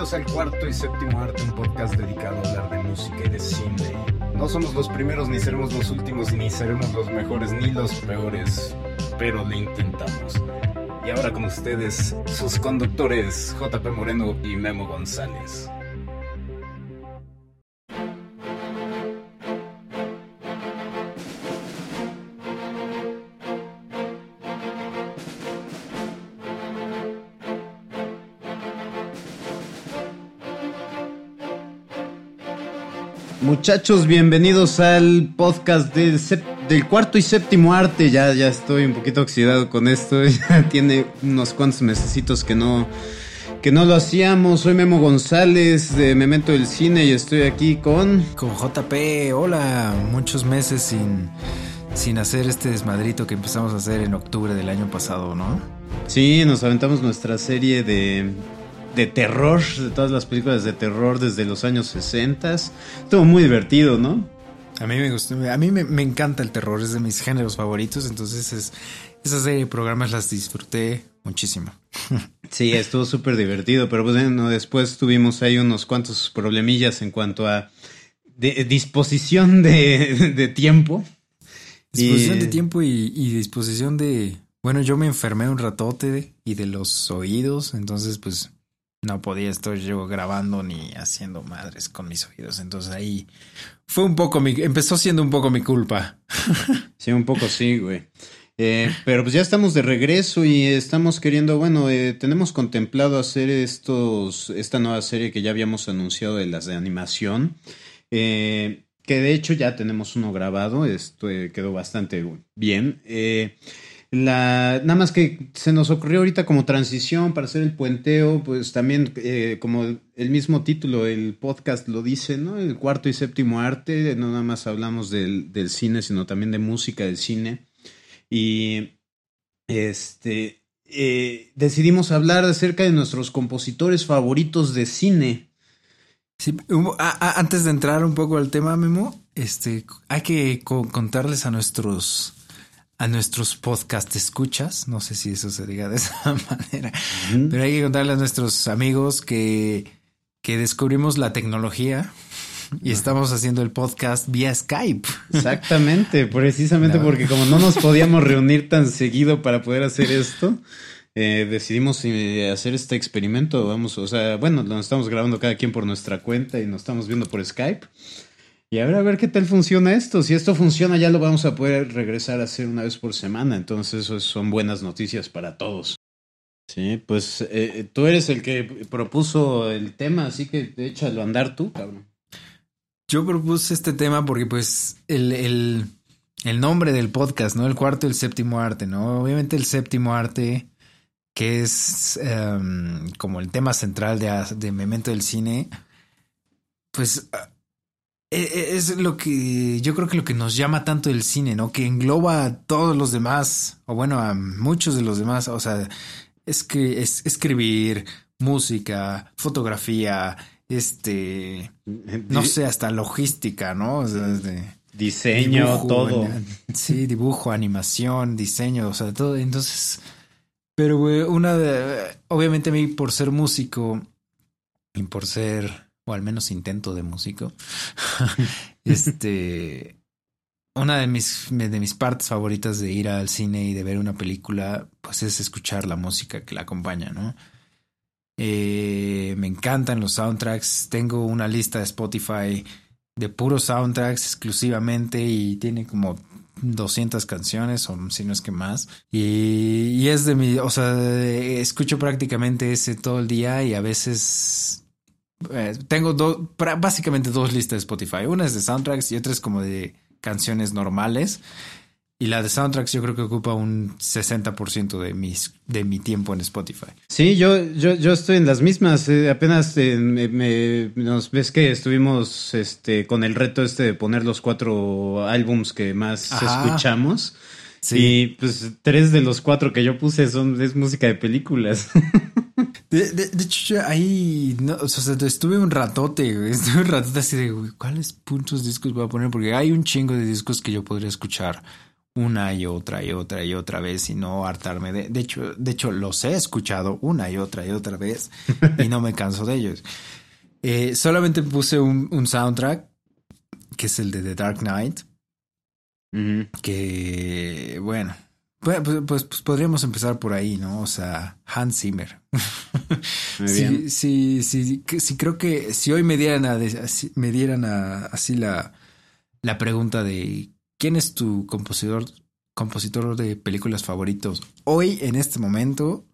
bienvenidos al cuarto y séptimo arte, un podcast dedicado a hablar de música y de cine. No somos los primeros, ni seremos los últimos, ni seremos los mejores, ni los peores, pero lo intentamos. Y ahora con ustedes, sus conductores JP Moreno y Memo González. Muchachos, bienvenidos al podcast del, del, cuarto y séptimo arte. Ya, ya estoy un poquito oxidado con esto. Ya tiene unos cuantos mesecitos que no, que no lo hacíamos. Soy Memo González de Memento del Cine y estoy aquí con... Con JP. Hola, muchos meses sin, sin hacer este desmadrito que empezamos a hacer en octubre del año pasado, ¿no? Sí, nos aventamos nuestra serie de de terror, de todas las películas de terror desde los años 60. Estuvo muy divertido, ¿no? A mí me gustó, a mí me, encanta el terror, es de mis géneros favoritos, entonces es, esa serie de programas las disfruté muchísimo. Sí, estuvo súper divertido, pero pues, bueno, después tuvimos ahí unos cuantos problemillas en cuanto a disposición de, tiempo. Disposición de tiempo y, y disposición de... Bueno, yo me enfermé un ratote y de los oídos, entonces pues no podía estar yo grabando ni haciendo madres con mis oídos. Entonces ahí fue un poco mi, empezó siendo un poco mi culpa. Sí, un poco sí, güey. Eh, pero pues ya estamos de regreso y estamos queriendo, bueno, eh, tenemos contemplado hacer estos, esta nueva serie que ya habíamos anunciado de las de animación, eh, que de hecho ya tenemos uno grabado, esto quedó bastante bien. La, nada más que se nos ocurrió ahorita como transición para hacer el puenteo, pues también eh, como el, mismo título del podcast lo dice, ¿no? El cuarto y séptimo arte, no nada más hablamos del, del cine, sino también de música del cine. Y este eh, decidimos hablar acerca de nuestros compositores favoritos de cine. Sí, antes de entrar un poco al tema, Memo, este, hay que contarles a nuestros a nuestros podcast escuchas, no sé si eso se diga de esa manera, pero hay que contarle a nuestros amigos que, que descubrimos la tecnología y estamos haciendo el podcast vía Skype. Exactamente, precisamente porque como no nos podíamos reunir tan seguido para poder hacer esto, eh, decidimos eh, hacer este experimento. Vamos, o sea, bueno, lo estamos grabando cada quien por nuestra cuenta y nos estamos viendo por Skype. Y a ver, a ver qué tal funciona esto. Si esto funciona, ya lo vamos a poder regresar a hacer una vez por semana. Entonces, eso son buenas noticias para todos. Sí, pues eh, tú eres el que propuso el tema, así que échalo a andar tú, cabrón. Yo propuse este tema porque, pues, el, el, nombre del podcast, ¿no? El cuarto y el séptimo arte, ¿no? Obviamente el séptimo arte, que es em, como el tema central de, de Memento del Cine, pues es lo que yo creo que lo que nos llama tanto el cine, ¿no? Que engloba a todos los demás, o bueno, a muchos de los demás, o sea, es que es escribir, música, fotografía, este, no sé, hasta logística, ¿no? O sea, diseño, todo. Sí, dibujo, animación, diseño, o sea, todo. Entonces, pero una de, obviamente a mí por ser músico y por ser o al menos intento de músico. este, una de mis, de mis partes favoritas de ir al cine y de ver una película, pues es escuchar la música que la acompaña, ¿no? Eh, me encantan los soundtracks. Tengo una lista de Spotify de puros soundtracks exclusivamente y tiene como 200 canciones o si no es que más. Y, y es de mi, o sea, escucho prácticamente ese todo el día y a veces eh, tengo dos, básicamente dos listas de Spotify. Una es de soundtracks y otra es como de canciones normales. Y la de soundtracks yo creo que ocupa un 60% de, mis, de mi tiempo en Spotify. Sí, yo, yo, yo estoy en las mismas. Eh, apenas eh, me, nos ves que estuvimos este, con el reto este de poner los cuatro álbums que más escuchamos. Sí. Y pues tres de los cuatro que yo puse son es música de películas. De, de, hecho, ahí, no, o sea, estuve un ratote, estuve un ratote así de, güey, ¿cuáles puntos discos voy a poner? Porque hay un chingo de discos que yo podría escuchar una y otra y otra y otra vez y no hartarme de. De hecho, de hecho los he escuchado una y otra y otra vez y no me canso de ellos. Eh, solamente puse un, un, soundtrack que es el de The Dark Knight. Que bueno, pues, pues, pues, pues, podríamos empezar por ahí, ¿no? O sea, Hans Zimmer. sí, sí, sí, sí, creo que si hoy me dieran, a, me dieran a, así la, la pregunta de quién es tu compositor, compositor de películas favoritos, hoy en este momento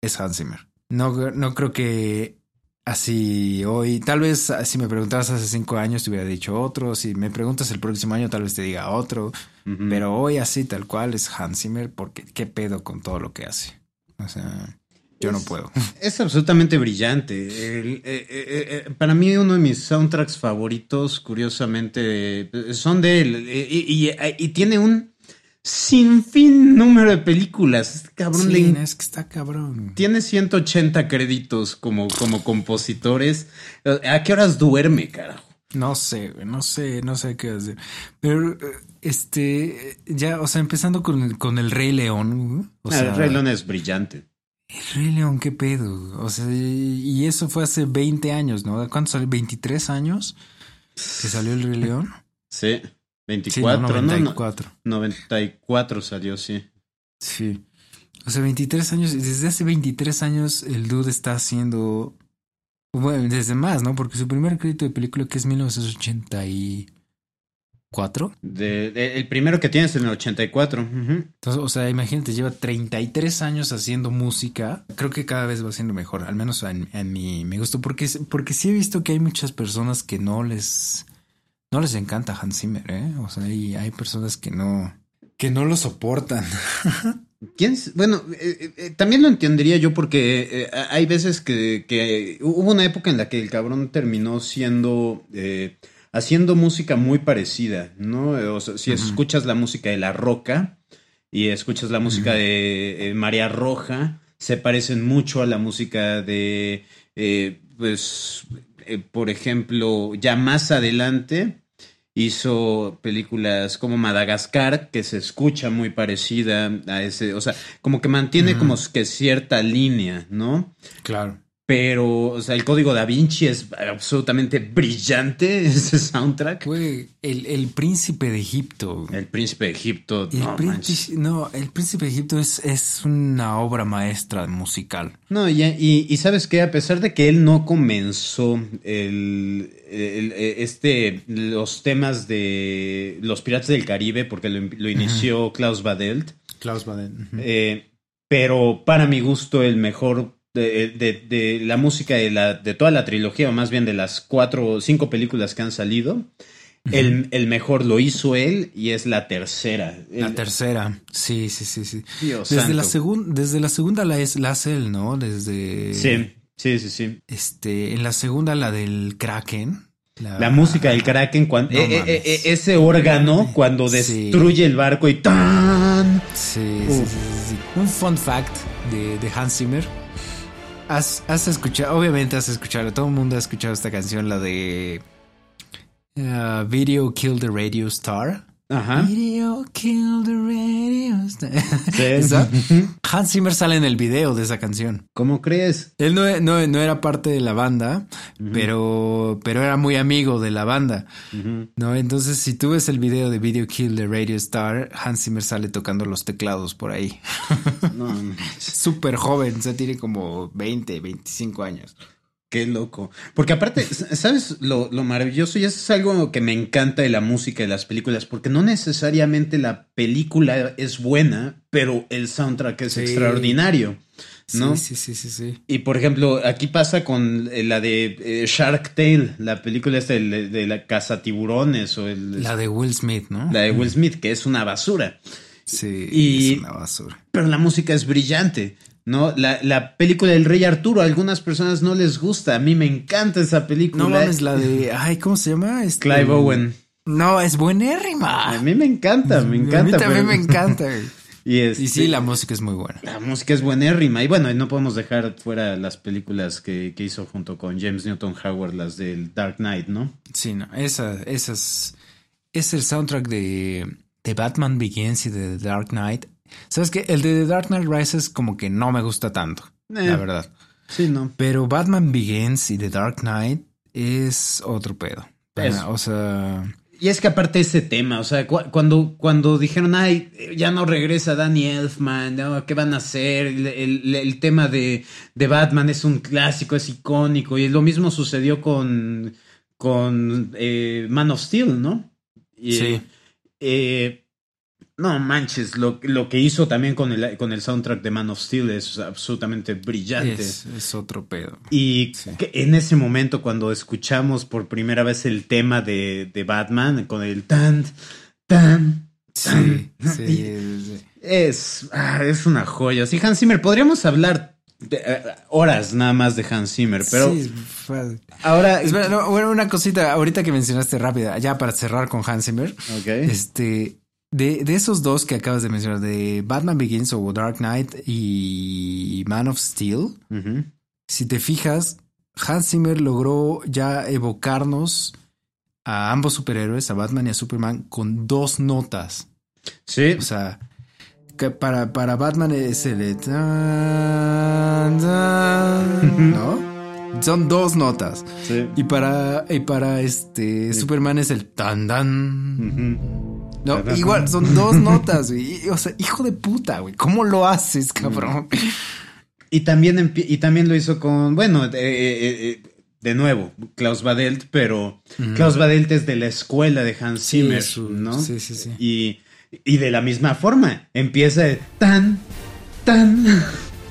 es Hans Zimmer. No, no creo que así hoy, tal vez si me preguntabas hace cinco años te hubiera dicho otro, si me preguntas el próximo año tal vez te diga otro, pero hoy así tal cual es Hans Zimmer porque qué pedo con todo lo que hace. O sea, yo no puedo. Es absolutamente brillante. Eh, eh, eh, para mí uno de mis soundtracks favoritos, curiosamente, son de él y tiene un sin fin número de películas. Este cabrón sí, es que está cabrón. Tiene 180 créditos como, como compositores. ¿A qué horas duerme, carajo? No sé, no sé, no sé qué hacer. Pero, este, ya, o sea, empezando con el, con el Rey León. O ah, el Rey León es brillante. El Rey León, qué pedo. O sea, y eso fue hace 20 años, ¿no? ¿Cuánto salió? ¿23 años que salió el Rey León? Sí. 24, no, 94. 94 salió, sí. Sí. O sea, 23 años, desde hace 23 años el dude está haciendo, bueno, desde más, ¿no? Porque su primer crédito de película que es 1984. De, el primero que tienes en el 84. Entonces, o sea, imagínate, lleva 33 años haciendo música. Creo que cada vez va siendo mejor, al menos en, en mi, me gustó, porque, porque sí he visto que hay muchas personas que no les no les encanta Hans Zimmer, ¿eh? O sea, y hay personas que no, que no lo soportan. ¿Quién? Bueno, eh, eh, eh, también lo entendería yo porque hay veces que, hubo una época en la que el cabrón terminó siendo, haciendo música muy parecida, ¿no? O sea, si escuchas la música de La Roca y escuchas la música de María Roja, se parecen mucho a la música de, pues, por ejemplo, ya más adelante hizo películas como Madagascar, que se escucha muy parecida a ese, o sea, como que mantiene como que cierta línea, ¿no? Claro. Pero, o sea, el código da Vinci es absolutamente brillante, ese soundtrack. Fue el, el, príncipe de Egipto. El príncipe de Egipto. El no, príncipe, no, el príncipe de Egipto es, es una obra maestra musical. No, y, y, sabes que a pesar de que él no comenzó el, este, los temas de los piratas del Caribe, porque lo, inició Klaus Badelt. Klaus Badelt. Eh, pero para mi gusto, el mejor de, de, la música de, la, de toda la trilogía, o más bien de las cuatro o cinco películas que han salido. el, el, mejor lo hizo él y es la tercera. La tercera, sí, sí, sí, sí. desde, la desde la segunda la, es, la hace él, ¿no? Desde... Sí, sí, sí, sí. Este, en la segunda la del Kraken. La, música del Kraken, cuando, eh, eh, eh, ese órgano cuando destruye el barco y ¡tan! Sí, sí, sí, Un fun fact de, de Hans Zimmer has, escuchado, obviamente has escuchado, todo el mundo ha escuchado esta canción, la de uh, Video Kill the Radio Star. Ajá. Video Kill the Radio Star. Hans Zimmer sale en el video de esa canción. ¿Cómo crees? Él no, no, era parte de la banda, pero, pero era muy amigo de la banda. ¿no? Entonces, si tú ves el video de Video Kill the Radio Star, Hans Zimmer sale tocando los teclados por ahí. no, Súper joven, o sea, tiene como 20, 25 años. Qué loco. Porque aparte, ¿sabes lo, maravilloso? Y eso es algo que me encanta de la música y de las películas, porque no necesariamente la película es buena, pero el soundtrack es extraordinario. ¿no? Sí, sí, sí, sí, Y por ejemplo, aquí pasa con eh, la de eh, Shark Tale, la película esta de, la casa tiburones o el... La de Will Smith, ¿no? La de Will Smith, que es una basura. Sí, es una basura. Pero la música es brillante. ¿no? La, la, película del Rey Arturo, a algunas personas no les gusta, a mí me encanta esa película. No mames, la de, ay, ¿cómo se llama? Este... Clive Owen. No, es buenérrima. A mí me encanta, me encanta. A mí también me encanta. y, y sí, este, la música es muy buena. La música es buenérrima. Y bueno, no podemos dejar fuera las películas que, que hizo junto con James Newton Howard, las del Dark Knight, ¿no? Sí, no, esa, esas, es el soundtrack de de Batman Begins y de The Dark Knight. ¿Sabes qué? El de The Dark Knight Rises como que no me gusta tanto, Eh. la verdad. Sí, no. Pero Batman Begins y The Dark Knight es otro pedo. O sea, Y es que aparte ese tema, o sea, cu- cuando, cuando dijeron, ay, ya no regresa Danny Elfman, ¿no? ¿qué van a hacer? El, el- el tema de, de Batman es un clásico, es icónico, y lo mismo sucedió con, con eh, Man of Steel, ¿no? Y, Sí. Eh, no manches, lo, lo que hizo también con el, con el soundtrack de Man of Steel es absolutamente brillante. es, es otro pedo. Y Sí. en ese momento, cuando escuchamos por primera vez el tema de, de Batman, con el tan, tan, tan, sí, y sí. es, ah, es una joya. Sí, Hans Zimmer, podríamos hablar de, eh, horas nada más de Hans Zimmer, pero Sí, ahora. Espera, no, bueno, una cosita, ahorita que mencionaste rápida, ya para cerrar con Hans Zimmer, Ok. este, de, de esos dos que acabas de mencionar, de Batman Begins o Dark Knight y Man of Steel, si te fijas, Hans Zimmer logró ya evocarnos a ambos superhéroes, a Batman y a Superman, con dos notas. Sí, O sea, que para, para Batman es el ¿no? Son dos notas. sí. Y para, y para este Superman es el tan dan. No, igual, son dos notas, güey. Y, O sea, hijo de puta, güey. ¿Cómo lo haces, cabrón? Y también, y también lo hizo con, bueno, eh, eh, eh, de nuevo, Klaus Badelt, pero Klaus Badelt es de la escuela de Hans Sí, Zimmer, su- ¿no? sí, sí, sí. Y, y de la misma forma, empieza el tan, tan,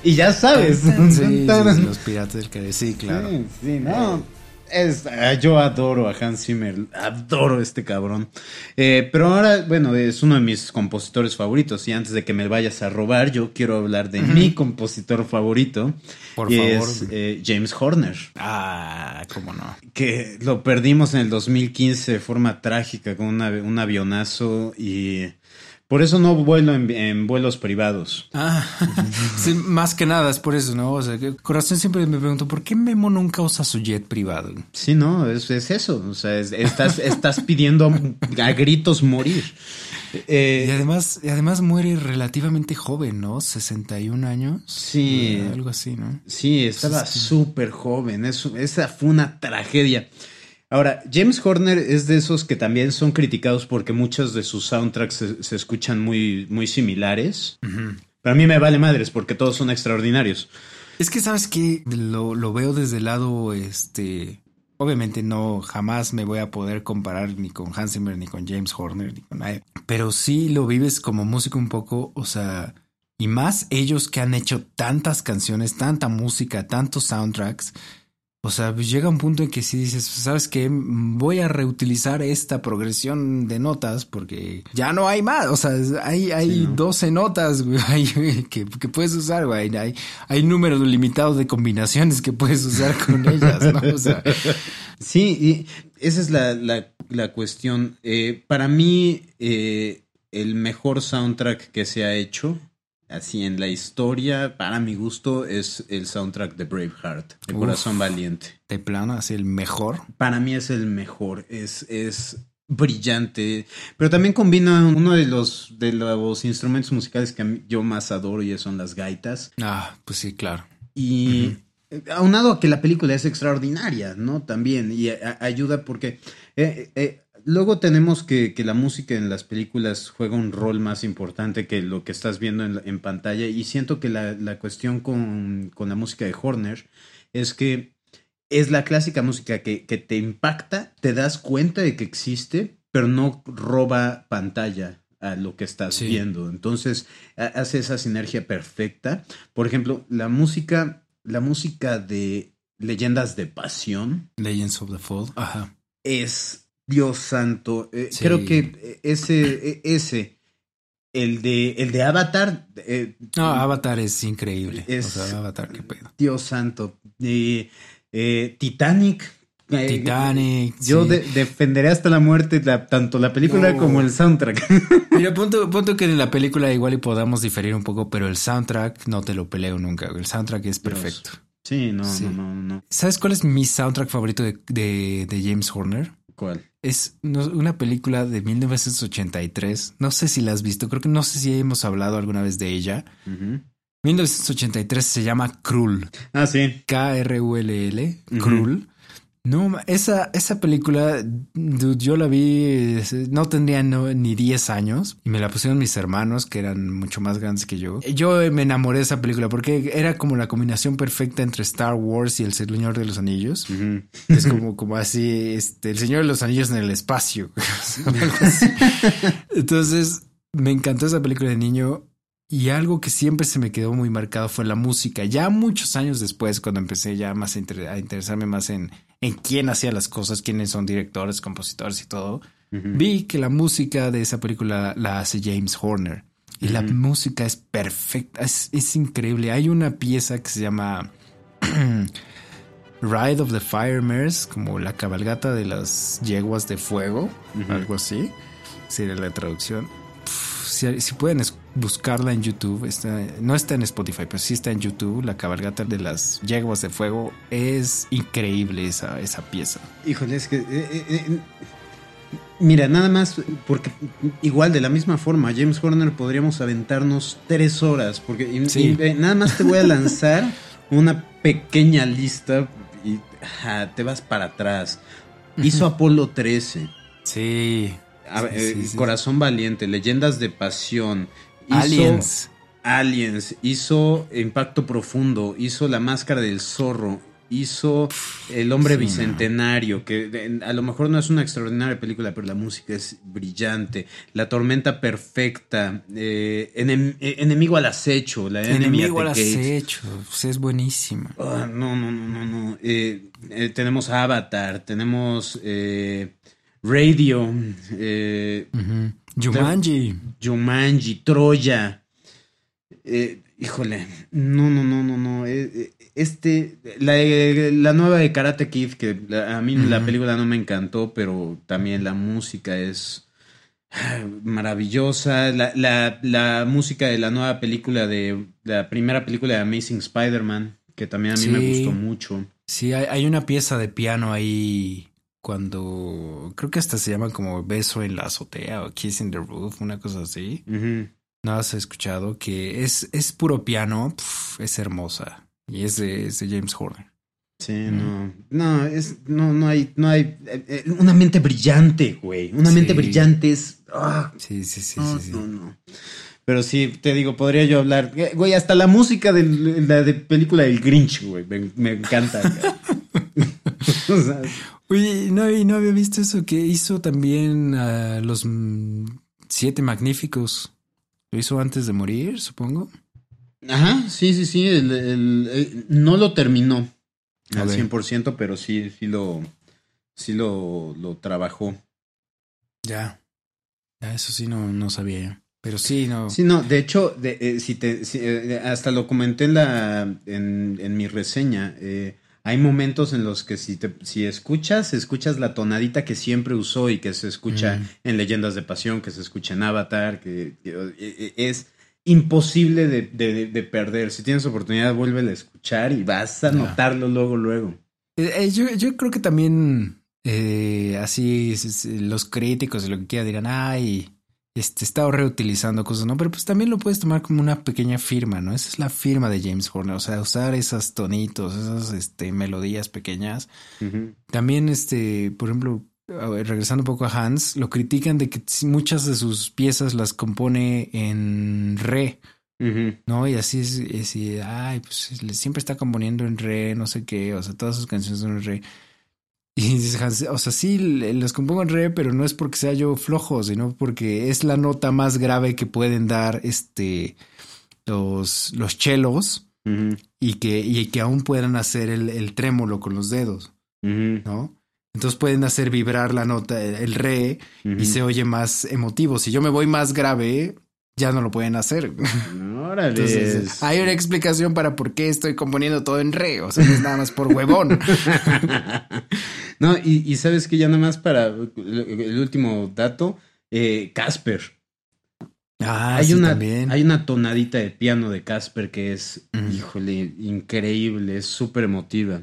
y ya sabes. Sí, sí, Tan, sí, los piratas del Caribe. Sí, claro. Sí, sí, no. Es, ah, yo adoro a Hans Zimmer, adoro este cabrón. Eh, pero ahora, bueno, es uno de mis compositores favoritos. Y antes de que me vayas a robar, yo quiero hablar de mi compositor favorito. Por y favor. Es eh, James Horner. Ah, cómo no. Que lo perdimos en el 2015 de forma trágica con una- un avionazo. Y por eso no vuelo en, en vuelos privados. Ah, sí, más que nada es por eso, ¿no? O sea, que corazón siempre me pregunto, ¿por qué Memo nunca usa su jet privado? Sí, no, es, es eso. O sea, es- estás, estás pidiendo a gritos morir. Eh, Y además, y además muere relativamente joven, ¿no? 61 años. Sí. Eh, Algo así, ¿no? Sí, estaba súper joven. Esa fue una tragedia. Ahora, James Horner es de esos que también son criticados porque muchos de sus soundtracks se, se escuchan muy, muy similares. Pero a mí me vale madres porque todos son extraordinarios. Es que sabes que lo, lo veo desde el lado, este, obviamente no, jamás me voy a poder comparar ni con Hans Zimmer, ni con James Horner, ni con nadie. Pero sí lo vives como músico un poco, o sea, y más ellos que han hecho tantas canciones, tanta música, tantos soundtracks. O sea, pues llega un punto en que si dices, ¿sabes qué? Voy a reutilizar esta progresión de notas porque ya no hay más. O sea, hay, hay Sí, ¿no? 12 notas güey, que, que puedes usar, güey. Hay, hay número limitado de combinaciones que puedes usar con ellas, ¿no? O sea, Sí, y esa es la, la- la cuestión. Eh, para mí, eh, el mejor soundtrack que se ha hecho, así en la historia, para mi gusto, es el soundtrack de Braveheart, de Uf. Corazón Valiente. de plano, así el mejor. Para mí es el mejor, es, es brillante, pero también combina uno de los, de los instrumentos musicales que yo más adoro y son las gaitas. Ah, pues sí, claro. Y eh, aunado a que la película es extraordinaria, ¿no? También, y a- ayuda porque eh, eh, luego tenemos que, que la música en las películas juega un rol más importante que lo que estás viendo en, en pantalla. Y siento que la, la cuestión con, con la música de Horner es que es la clásica música que, que te impacta, te das cuenta de que existe, pero no roba pantalla a lo que estás Sí. viendo. Entonces ha- hace esa sinergia perfecta. Por ejemplo, la música, la música de Leyendas de Pasión Legends of the Fall. Ajá. es Dios santo. Eh, Sí. Creo que ese, e- ese, el de, el de Avatar, eh, No, Avatar es increíble. Es- O sea, Avatar, qué pedo. Dios santo. Eh, eh, Titanic. eh, Titanic. Yo sí. de- defenderé hasta la muerte la- tanto la película No. como el soundtrack. Mira, punto, punto que en la película igual y podamos diferir un poco, pero el soundtrack no te lo peleo nunca. El soundtrack es perfecto. sí, no, Sí. no, no, no. ¿Sabes cuál es mi soundtrack favorito de, de- de James Horner? ¿Cuál? Es una película de 1983. No sé si la has visto. Creo que no sé si hemos hablado alguna vez de ella. 1983 se llama Krull. Ah, sí. K-R-U-L-L. Krull. No, esa, esa película, yo la vi, no tendría ni 10 años y me la pusieron mis hermanos que eran mucho más grandes que yo. Yo me enamoré de esa película porque era como la combinación perfecta entre Star Wars y El Señor de los Anillos. Es como, como así, este, El Señor de los Anillos en el espacio. Entonces, me encantó esa película de niño y algo que siempre se me quedó muy marcado fue la música. Ya muchos años después, cuando empecé ya más a, interesarme más en, en quién hacía las cosas, quiénes son directores, compositores y todo, vi que la música de esa película la hace James Horner. Y la música es perfecta, es, es, increíble. Hay una pieza que se llama Ride of the Firemers, como la cabalgata de las yeguas de fuego, algo así, sería la traducción si, pueden buscarla en YouTube, no está en Spotify, pero sí está en YouTube. La cabalgata de las yeguas de fuego es increíble esa, esa pieza. Híjole, es que. Eh, eh, eh, mira, nada más, porque igual de la misma forma, James Horner podríamos aventarnos tres horas, porque nada más te voy a lanzar una pequeña lista y te vas para atrás. Hizo Apolo 13. Sí. Eh, Corazón Valiente, Leyendas de Pasión. Aliens. Aliens, hizo Impacto Profundo, hizo La Máscara del Zorro, hizo El Hombre Bicentenario, que a lo mejor no es una extraordinaria película, pero la música es brillante. La Tormenta Perfecta, eh, eh, Enemigo al Acecho, la Enemigo al Acecho, pues es buenísima. Ah, no, no, no, no, no. tenemos Avatar, tenemos... Radio, eh, Jumanji. Jumanji, Troya. Eh, híjole, no, no, no, no, no. Eh, este, la, nueva de Karate Kid, que a mí la película no me encantó, pero también la música es ah, maravillosa. La, la, música de la nueva película de la primera película de Amazing Spider-Man, que también a mí me gustó mucho. Sí, hay, una pieza de piano ahí cuando creo que hasta se llama como Beso en la azotea o Kiss in the Roof, una cosa así. No has escuchado que es, es puro piano, es hermosa y es de, James Horner. Sí, no, no, es, no, no hay, no hay, eh, eh, una mente brillante, güey, una mente brillante es, ah. sí, sí, sí, sí, no, no. Pero sí, te digo, podría yo hablar, eh, güey, hasta la música de la de película del Grinch, güey, me, encanta. Oye, no, no había visto eso que hizo también a los siete magníficos. Lo hizo antes de morir, supongo. Ajá, sí, sí, sí. El, no lo terminó al 100%, pero sí, sí lo, sí lo, lo trabajó. Ya. Ya, eso sí no, no sabía Pero sí, no. Sí, no, de hecho, de, eh, si te, eh, hasta lo comenté en, la, en, en mi reseña. Eh, hay momentos en los que si, te, si escuchas, escuchas la tonadita que siempre usó y que se escucha mm. en Leyendas de Pasión, que se escucha en Avatar, que, e, e, es imposible de, perder. Si tienes oportunidad, vuelve a escuchar y vas a notarlo luego, luego. Eh, eh, yo, yo creo que también eh, así los críticos y lo que quiera dirán, ay, este, está reutilizando cosas, ¿no? Pero pues también lo puedes tomar como una pequeña firma, ¿no? Esa es la firma de James Horner, o sea, usar esas tonitos, esas este, melodías pequeñas. También, este, por ejemplo, regresando un poco a Hans, lo critican de que muchas de sus piezas las compone en re. ¿No? Y así es, así, ay, pues siempre está componiendo en re, no sé qué, o sea, todas sus canciones son en re. Y dices, o sea, sí, los compongo en re, pero no es porque sea yo flojo, sino porque es la nota más grave que pueden dar este los, los chelos y, que, y que aún puedan hacer el, trémolo con los dedos, ¿no? Entonces pueden hacer vibrar la nota, el re, y se oye más emotivo. Si yo me voy más grave, ya no lo pueden hacer. Entonces, hay una explicación para por qué estoy componiendo todo en re, o sea, no es nada más por huevón. no, y, sabes que ya nada más para el último dato, eh, Casper. Ah, hay sí, una, también. Hay una tonadita de piano de Casper que es, híjole, increíble, es súper emotiva.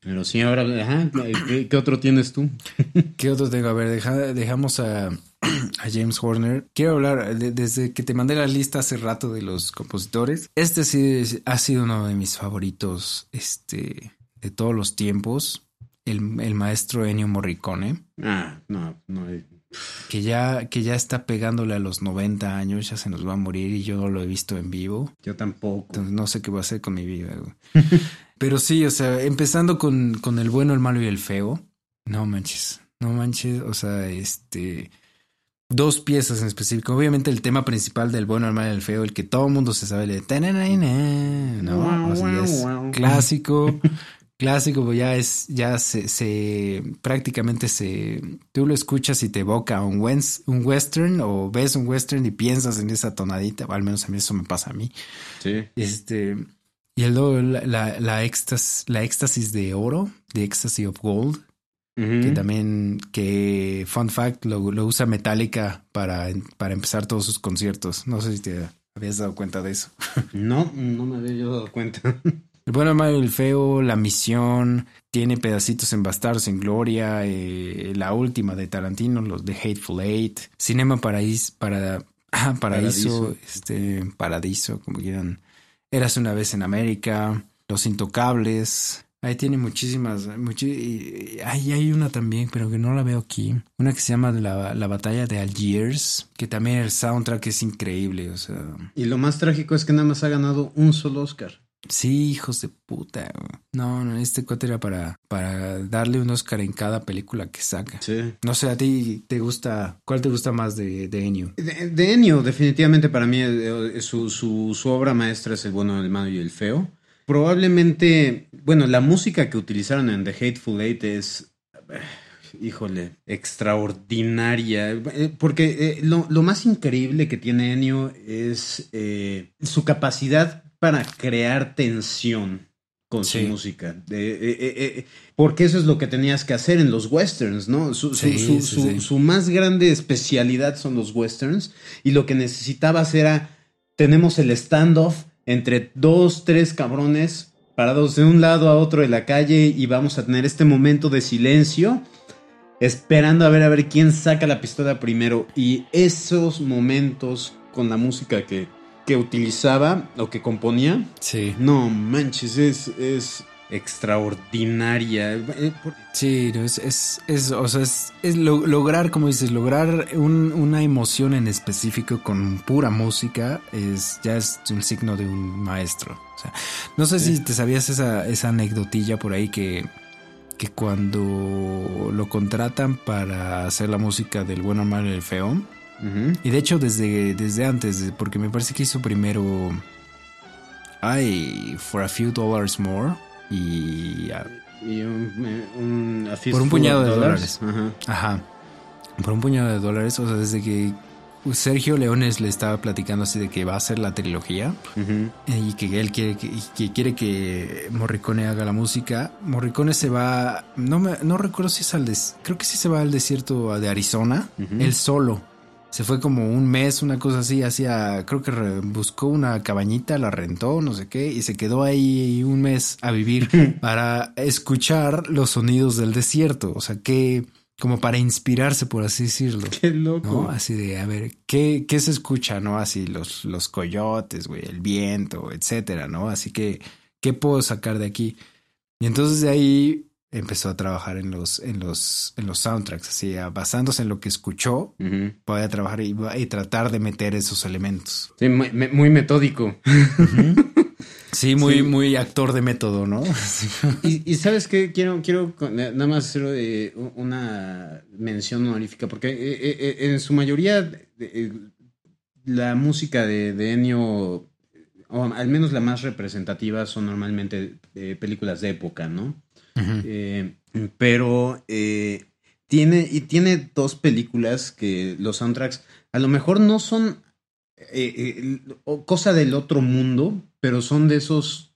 Pero sí, ahora, ajá, ¿qué, qué otro tienes tú? ¿Qué otro tengo? A ver, deja- dejamos a, a James Horner. Quiero hablar, de- desde que te mandé la lista hace rato de los compositores, este sí es- ha sido uno de mis favoritos este, de todos los tiempos, el, el maestro Ennio Morricone, Ah, no, no. eh, que ya, que ya está pegándole a los 90 años, ya se nos va a morir y yo no lo he visto en vivo. Yo tampoco. Entonces no sé qué voy a hacer con mi vida. Pero sí, o sea, empezando con, con el bueno, el malo y el feo. No manches, no manches. O sea, este. Dos piezas en específico. Obviamente el tema principal del bueno, el malo y el feo, el que todo el mundo se sabe, de ¿no? O sea, es clásico. Clásico, pues ya es, ya se, se prácticamente se, tú lo escuchas y te evoca un, wens- un western o ves un western y piensas en esa tonadita, o al menos a mí eso me pasa a mí. Sí. Este, y el luego la, la, la, éxtas- la éxtasis de oro, de Ecstasy of Gold, que también, que fun fact, lo, lo usa Metallica para, para empezar todos sus conciertos. No sé si te habías dado cuenta de eso. No, no me había yo dado cuenta. El bueno, y el feo, la misión, tiene pedacitos en Bastardos en Gloria, eh, la última de Tarantino, los de Hateful Eight, Cinema Paraíso, para, ah, Paraíso, Paradiso. este, Paradiso, como quieran. Eras una vez en América, Los Intocables. Ahí tiene muchísimas. Ahí hay una también, pero que no la veo aquí. Una que se llama la, la Batalla de Algiers, que también el soundtrack es increíble. O sea, Y lo más trágico es que nada más ha ganado un solo Oscar. Sí, hijos de puta. No, no, este cuate era para, para darle un Oscar en cada película que saca. Sí. No sé, a ti te gusta, ¿cuál te gusta más de, de Ennio? De, de Ennio, definitivamente para mí eh, su, su, su obra maestra es El bueno, el malo y el feo. Probablemente, bueno, la música que utilizaron en The Hateful Eight es, eh, híjole, extraordinaria. Eh, Porque eh, lo, lo más increíble que tiene Ennio es eh, su capacidad para crear tensión con Sí. su música. Eh, porque eso es lo que tenías que hacer en los westerns, ¿no? Su, su- Sí, su- sí, su- sí. su más grande especialidad son los westerns y lo que necesitabas era, tenemos el standoff entre dos, tres cabrones parados de un lado a otro de la calle y vamos a tener este momento de silencio esperando a ver a ver quién saca la pistola primero y esos momentos con la música que, que utilizaba o que componía Sí. no manches, es, es extraordinaria. Eh, Sí, es, es, es, o sea, es, es lo- lograr, como dices, lograr un- una emoción en específico con pura música es ya es un signo de un maestro. O sea, no sé Sí. si te sabías esa, esa anecdotilla por ahí que, que cuando lo contratan para hacer la música del bueno, el malo y el feo, y de hecho desde, desde antes, porque me parece que hizo primero, ay, For a Few Dollars More y Y un, un- a Por un puñado de dólares. Ajá. Ajá. Por un puñado de dólares. O sea, desde que Sergio Leones le estaba platicando así de que va a hacer la trilogía eh, y que él quiere que, quiere que Morricone haga la música. Morricone se va. No me, no recuerdo si es al des, creo que sí se va al desierto de Arizona. Él solo. Se fue como un mes, una cosa así, hacía, creo que buscó una cabañita, la rentó, no sé qué, y se quedó ahí un mes a vivir para escuchar los sonidos del desierto. O sea, que, como para inspirarse, por así decirlo. Qué loco. ¿No? Así de, a ver, ¿qué, qué se escucha, no? Así los, los coyotes, güey, el viento, etcétera, ¿no? Así que, ¿qué puedo sacar de aquí? Y entonces de ahí empezó a trabajar en los, en los, en los soundtracks, así, a- basándose en lo que escuchó, Ujú. voy a trabajar y, y tratar de meter esos elementos. Sí, muy, me- muy metódico. Sí, muy, Sí. muy actor de método, ¿no? Y, y sabes qué, quiero, quiero eh, nada más hacer eh, una mención honorífica, porque eh, en su mayoría la música de, de Ennio, o al menos la más representativa, son normalmente películas de época, ¿no? Eh, pero eh, tiene, y tiene dos películas que los soundtracks a lo mejor no son eh, cosa del otro mundo, pero son de esos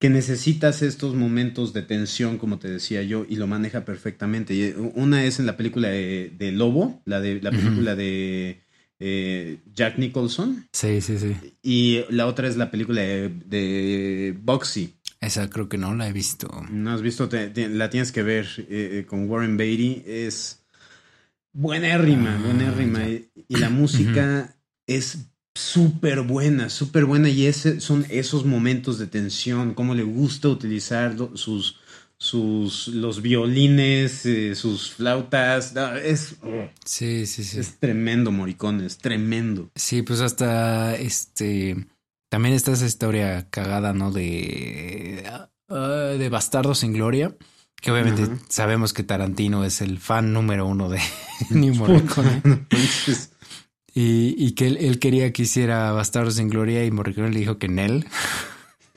que necesitas estos momentos de tensión, como te decía yo, y lo maneja perfectamente. Y, una es en la película de, de Lobo, la de la película de eh, Jack Nicholson. Sí, sí, sí. Y la otra es la película de, de Boxy. Esa creo que no la he visto. No has visto, te- te- la tienes que ver eh, eh, con Warren Beatty. Es buenérrima, Ah, buenérrima. Y, y la música es súper buena, súper buena. Y ese, son esos momentos de tensión, cómo le gusta utilizar sus, sus, los violines, eh, sus flautas. No, es, oh, Sí, sí, sí. es tremendo, Morricone, es tremendo. Sí, pues hasta este. También está esa historia cagada, ¿no? De. ah, de Bastardos sin Gloria. Que obviamente Ajá. sabemos que Tarantino es el fan número uno de Ennio Morricone. Y, y que él, él quería que hiciera Bastardos sin Gloria y Morricone le dijo que en él.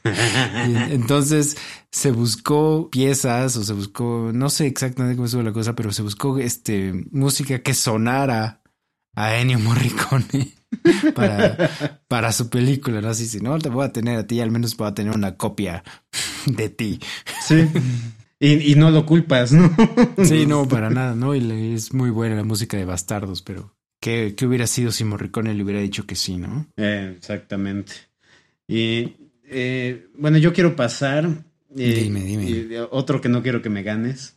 Y entonces se buscó piezas o se buscó, no sé exactamente cómo estuvo la cosa, pero se buscó este música que sonara a Ennio Morricone para, para su película, ¿no? Así, si no te voy a tener a ti, al menos voy a tener una copia de ti. sí. Y, y no lo culpas, ¿no? Sí, no, para nada, ¿no? Y le- es muy buena la música de Bastardos, pero ¿qué, qué hubiera sido si Morricone le hubiera dicho que sí, ¿no? Eh, exactamente. Y eh, bueno, yo quiero pasar. eh, Dime, dime. otro que no quiero que me ganes.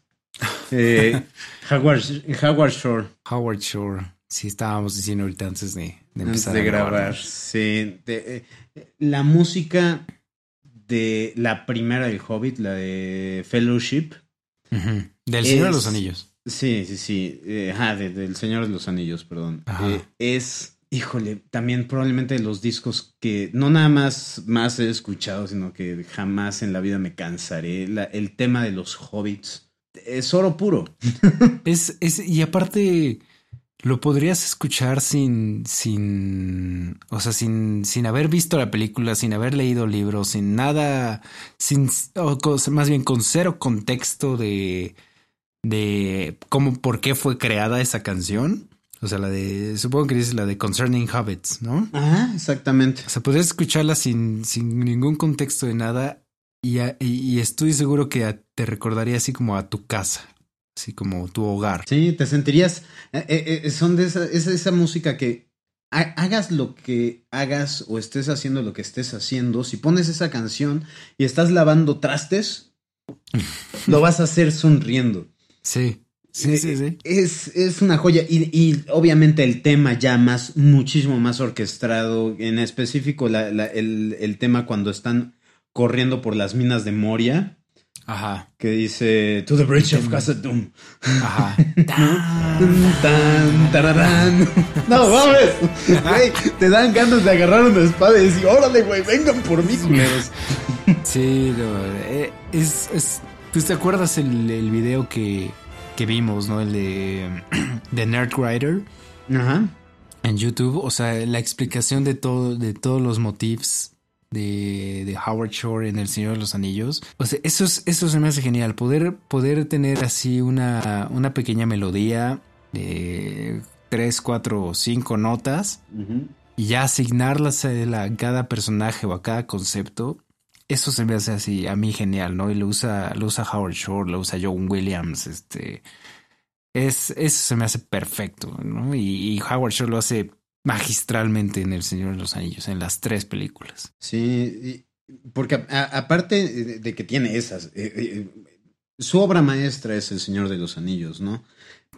Eh, Howard, Howard Shore. Howard Shore. Sí, estábamos diciendo ahorita antes de, de Antes empezar de a grabar. grabar. Sí. de- eh, la música de la primera del Hobbit, la de Fellowship. Del Señor de los Anillos. Sí, sí, sí. eh, ajá, de- del Señor de los Anillos, perdón. Eh, es, híjole, también probablemente de los discos que no nada más, más he escuchado, sino que jamás en la vida me cansaré. La- el tema de los hobbits es oro puro. Es, es, y aparte, lo podrías escuchar sin, sin, o sea, sin, sin haber visto la película, sin haber leído libros, sin nada, sin, o con- más bien con cero contexto de, de cómo, por qué fue creada esa canción. O sea, la de, supongo que dices la de Concerning Hobbits, ¿no? Ajá, exactamente. O sea, podrías escucharla sin, sin ningún contexto de nada y, a- y- y estoy seguro que a- te recordaría así como a tu casa, así como tu hogar. Sí, te sentirías. eh, eh, eh, son de esa, es esa música que ha- hagas lo que hagas o estés haciendo lo que estés haciendo. Si pones esa canción y estás lavando trastes, lo vas a hacer sonriendo. Sí, sí, sí, sí. Es, es una joya. Y, y obviamente el tema ya más, muchísimo más orquestado. En específico, la- la- el, el tema cuando están corriendo por las minas de Moria. Ajá, Que dice To the Bridge of Khazad-dûm. ajá. Tan, tararán. No mames. Güey, te dan ganas de agarrar una espada y decir, órale, güey, vengan por mí, culeros. Sí, no, eh, es, es, pues te acuerdas el, el video que, que vimos, ¿no? El de, de Nerd Writer Ajá. en YouTube, o sea, la explicación de todo, de todos los motifs de, de Howard Shore en El Señor de los Anillos. O sea, eso es, eso se me hace genial. Poder, poder tener así una, una pequeña melodía de tres, cuatro o cinco notas y ya asignarlas a cada personaje o a cada concepto. Eso se me hace así a mí genial, ¿no? Y lo usa, lo usa Howard Shore, lo usa John Williams, este. Es, eso se me hace perfecto, ¿no? Y, y Howard Shore lo hace magistralmente en El Señor de los Anillos, en las tres películas. Sí, porque a- a- aparte de, que tiene esas, eh, eh, su obra maestra es El Señor de los Anillos, ¿no?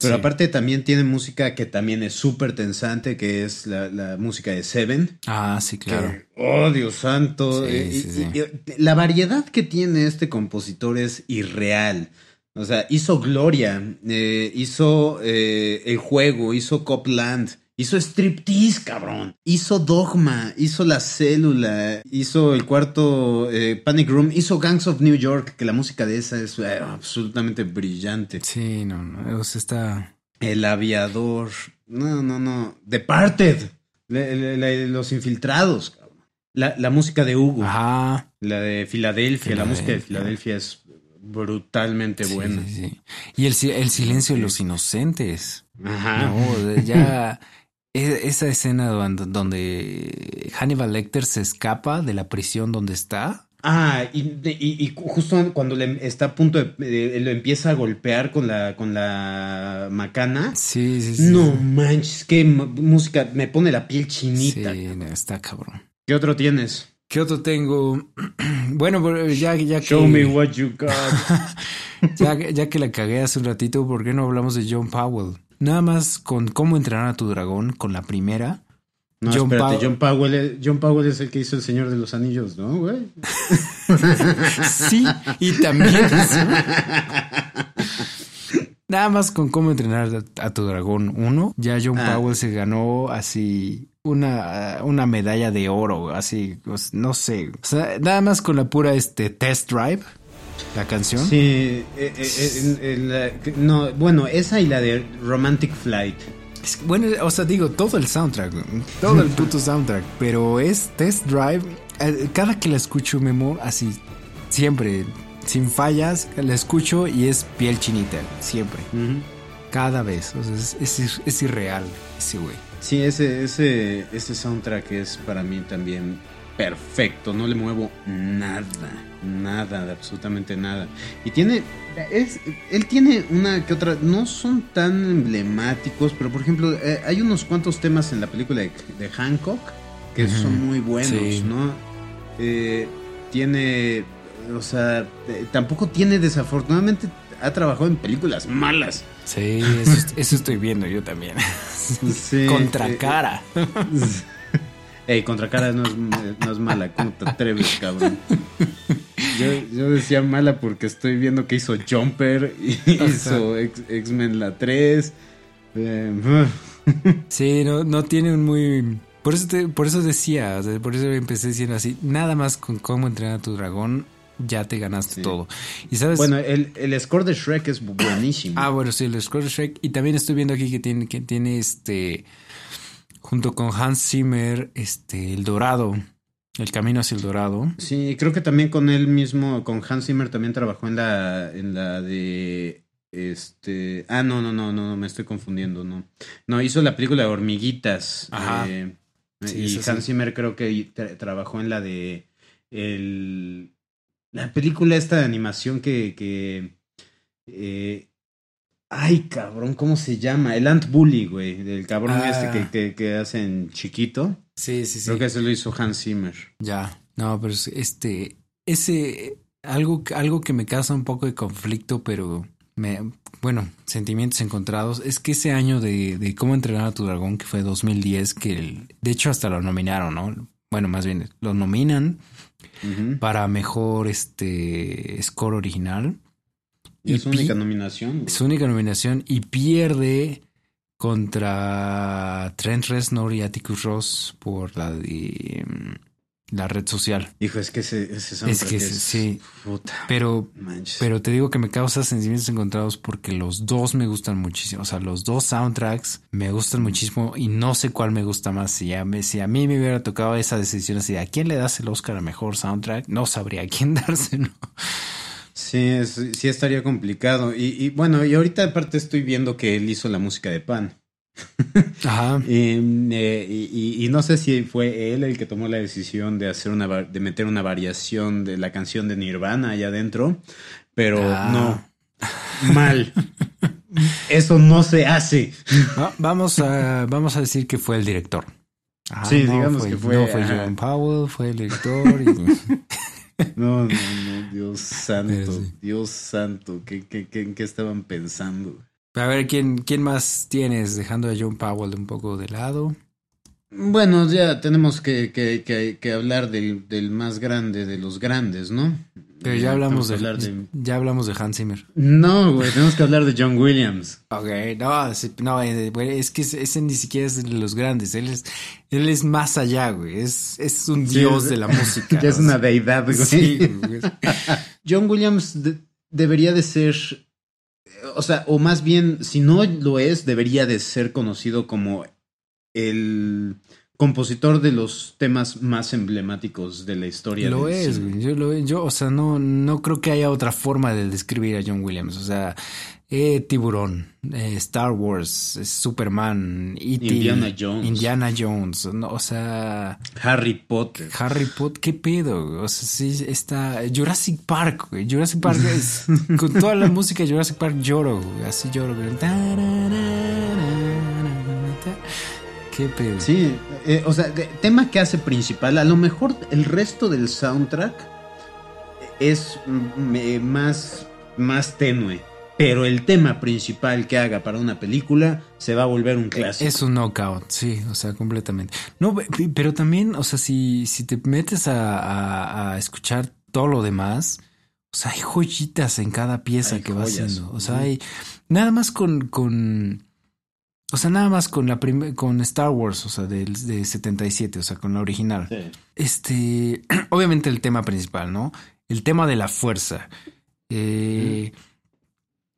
Pero Sí. aparte también tiene música que también es súper tensante, que es la, la música de Seven. Ah, sí, claro. Que, oh, Dios santo. Sí, eh, sí, la variedad que tiene este compositor es irreal. O sea, hizo Gloria, eh, hizo El Juego, hizo Copland, hizo Striptease, cabrón. Hizo Dogma, hizo La Célula, hizo el cuarto eh, Panic Room, hizo Gangs of New York, que la música de esa es eh, absolutamente brillante. Sí, no, no. O sea, está. El Aviador, no, no, no. Departed, Le- le- le- Los Infiltrados, cabrón. La, la música de Hugo. Ajá. La de Filadelfia, la música de Filadelfia. Es brutalmente Sí, buena. sí, sí. Y el, el silencio de los inocentes. Ajá. No, ya esa escena donde, donde Hannibal Lecter se escapa de la prisión donde está Ah, y, y, y, justo cuando le está a punto de, lo empieza a golpear con la con la macana. Sí, sí, sí. No manches, qué música, me pone la piel chinita. Sí, está cabrón. ¿Qué otro tienes? ¿Qué otro tengo? bueno, ya, ya que. Show me what you got. ya, ya que la cagué hace un ratito, ¿por qué no hablamos de John Powell? Nada más con cómo entrenar a tu dragón, con la primera. No, John espérate, John, Powell es, John Powell es el que hizo El Señor de los Anillos, ¿no, güey? sí, y también Nada más con cómo entrenar a, tu dragón uno, ya John ah. Powell se ganó así una, una medalla de oro, así, pues, no sé. O sea, nada más con la pura este test drive, la canción. Sí, eh, eh, eh, no, bueno, esa y la de Romantic Flight. Bueno, o sea, digo, todo el soundtrack, todo el puto soundtrack, pero es Test Drive. Eh, cada que la escucho, Memo, así, siempre, sin fallas, la escucho y es piel chinita, siempre. Cada vez, o sea, es, es, irreal ese güey. Sí, ese, ese, ese soundtrack es para mí también perfecto, no le muevo nada, nada, absolutamente nada. Y tiene, es, él tiene una que otra, no son tan emblemáticos, pero por ejemplo, eh, hay unos cuantos temas en la película de, Hancock que son muy buenos, ¿no? Eh, tiene, o sea, eh, tampoco tiene desafortunadamente, ha trabajado en películas malas. Sí, eso, estoy viendo yo también. Sí, Contracara. Ey, contra cara no es, no es mala, ¿cómo te atreves, cabrón? Yo, decía mala porque estoy viendo que hizo Jumper, hizo X-Men la 3. Eh, sí, no, no tiene un muy... Por eso, por eso decía, por eso empecé diciendo así, nada más con cómo entrenar a tu dragón, ya te ganaste todo. Y sabes... Bueno, el, el, score de Shrek es buenísimo. Ah, bueno, sí, el score de Shrek. Y también estoy viendo aquí que tiene, que tiene este junto con Hans Zimmer, este, El Dorado, El Camino hacia el Dorado. Sí, creo que también con él mismo, con Hans Zimmer también trabajó en la, en la de, este, ah, no, no, no, no, me estoy confundiendo, no. No, hizo la película de Hormiguitas. Ajá. Eh, y Hans Zimmer creo que trabajó en la de, el, la película esta de animación que, que eh, Ay, cabrón, ¿cómo se llama? El Ant Bully, güey. Del cabrón este que, ah. que, que, hacen chiquito. Sí, sí, sí. Creo que ese lo hizo Hans Zimmer. Ya. No, pero este. Ese. Algo, algo que me causa un poco de conflicto, pero. Me, bueno, sentimientos encontrados. Es que ese año de, de cómo entrenar a tu dragón, que fue 2010, que de hecho hasta lo nominaron, ¿no? Bueno, más bien, lo nominan para mejor este score original. Es su única nominación. Es su única nominación y pierde contra Trent Reznor y Atticus Ross por la de mm, la red social. Hijo, es que ese, ese es que sí. pero, pero te digo que me causa sentimientos encontrados porque los dos me gustan muchísimo. O sea, los dos soundtracks me gustan muchísimo y no sé cuál me gusta más. Si a, mí, si a mí me hubiera tocado esa decisión así, ¿a quién le das el Oscar a mejor soundtrack? No sabría a quién dárselo. Sí, sí estaría complicado. Y, bueno, y ahorita aparte estoy viendo que él hizo la música de Pan. Ajá. Eh, y, y, no sé si fue él el que tomó la decisión de hacer una de meter una variación de la canción de Nirvana allá adentro, pero ah. no. Mal. Eso no se hace. vamos a vamos a decir que fue el director. sí, digamos que fue. No fue John Powell, fue el director. Y... No, no, no, Dios santo, Dios santo, ¿qué, qué, qué, qué estaban pensando? A ver, ¿quién, ¿quién más tienes dejando a John Powell un poco de lado? Bueno, ya tenemos que, que, que, que hablar del, del, más grande de los grandes, ¿no? Pero ya hablamos de, ya hablamos de Hans Zimmer. No, güey, tenemos que hablar de John Williams. Ok, no, no, eh, es que ese ni siquiera es de los grandes, él es, él es más allá, güey, es, es un dios de la música. Ya es una deidad, güey. Sí, John Williams debería de ser, o sea, o más bien, si no lo es, debería de ser conocido como el compositor de los temas más emblemáticos de la historia. Lo del es, cine. güey. Yo, lo, yo, o sea, no, no creo que haya otra forma de describir a John Williams. O sea, eh, Tiburón, eh, Star Wars, eh, Superman, E.T., Indiana Jones. Indiana Jones, no, o sea, Harry Potter. Harry Potter, ¿qué pedo? O sea, sí está Jurassic Park, güey. Jurassic Park es con toda la música de Jurassic Park lloro, güey. Así lloro, güey. ¿Qué pedo? Sí, eh, o sea, tema que hace principal. A lo mejor el resto del soundtrack es eh, más, más tenue. Pero el tema principal que haga para una película se va a volver un clásico. Es un knockout, sí, o sea, completamente. No, pe- pero también, o sea, si, si te metes a, a- a escuchar todo lo demás, o sea, hay joyitas en cada pieza Hay que va haciendo. O sea, hay nada más con, con, o sea, nada más con la con Star Wars, o sea, del de 77, o sea, con la original. Sí. Este, obviamente el tema principal, ¿no? El tema de la fuerza. Eh,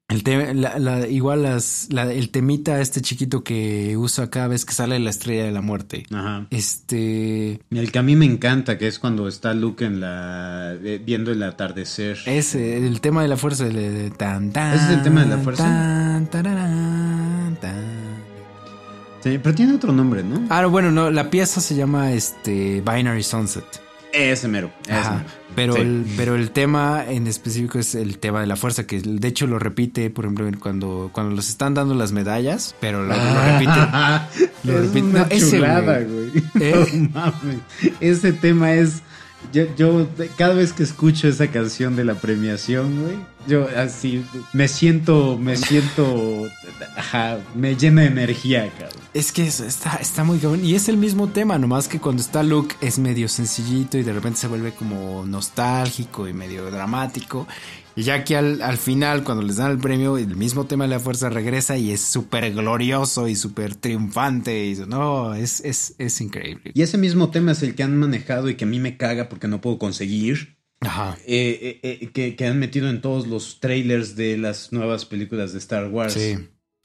el tema, la- la- igual las, la- el temita este chiquito que usa cada vez que sale la estrella de la muerte. Ajá. Este, El que a mí me encanta, que es cuando está Luke en la eh, viendo el atardecer. ese, el tema de la fuerza, el de tan, tan. ¿Ese es el tema de la fuerza? tan, tararán, tan. Sí, pero tiene otro nombre, ¿no? Ah, no, bueno, no, la pieza se llama este Binary Sunset. Ese mero. ese Ajá, mero. pero, Sí. el, pero el tema en específico es el tema de la fuerza, que de hecho lo repite, por ejemplo, cuando, cuando los están dando las medallas, pero lo, lo repite. Lo es repite. una No, ese, chulada, güey. güey. ¿Eh? No mames. Ese tema es. Yo, yo cada vez que escucho esa canción de la premiación, güey, yo así me siento, me siento, ajá, me llena de energía, cabrón. Es que es- está, está muy cabrón. Y es el mismo tema, nomás que cuando está Luke es medio sencillito y de repente se vuelve como nostálgico y medio dramático. Y ya que al, al final, cuando les dan el premio, el mismo tema de la fuerza regresa y es súper glorioso y súper triunfante. Y no, es, es, es increíble. Y ese mismo tema es el que han manejado y que a mí me caga porque no puedo conseguir. Ajá. eh, eh, eh, que, que han metido en todos los trailers de las nuevas películas de Star Wars. Sí,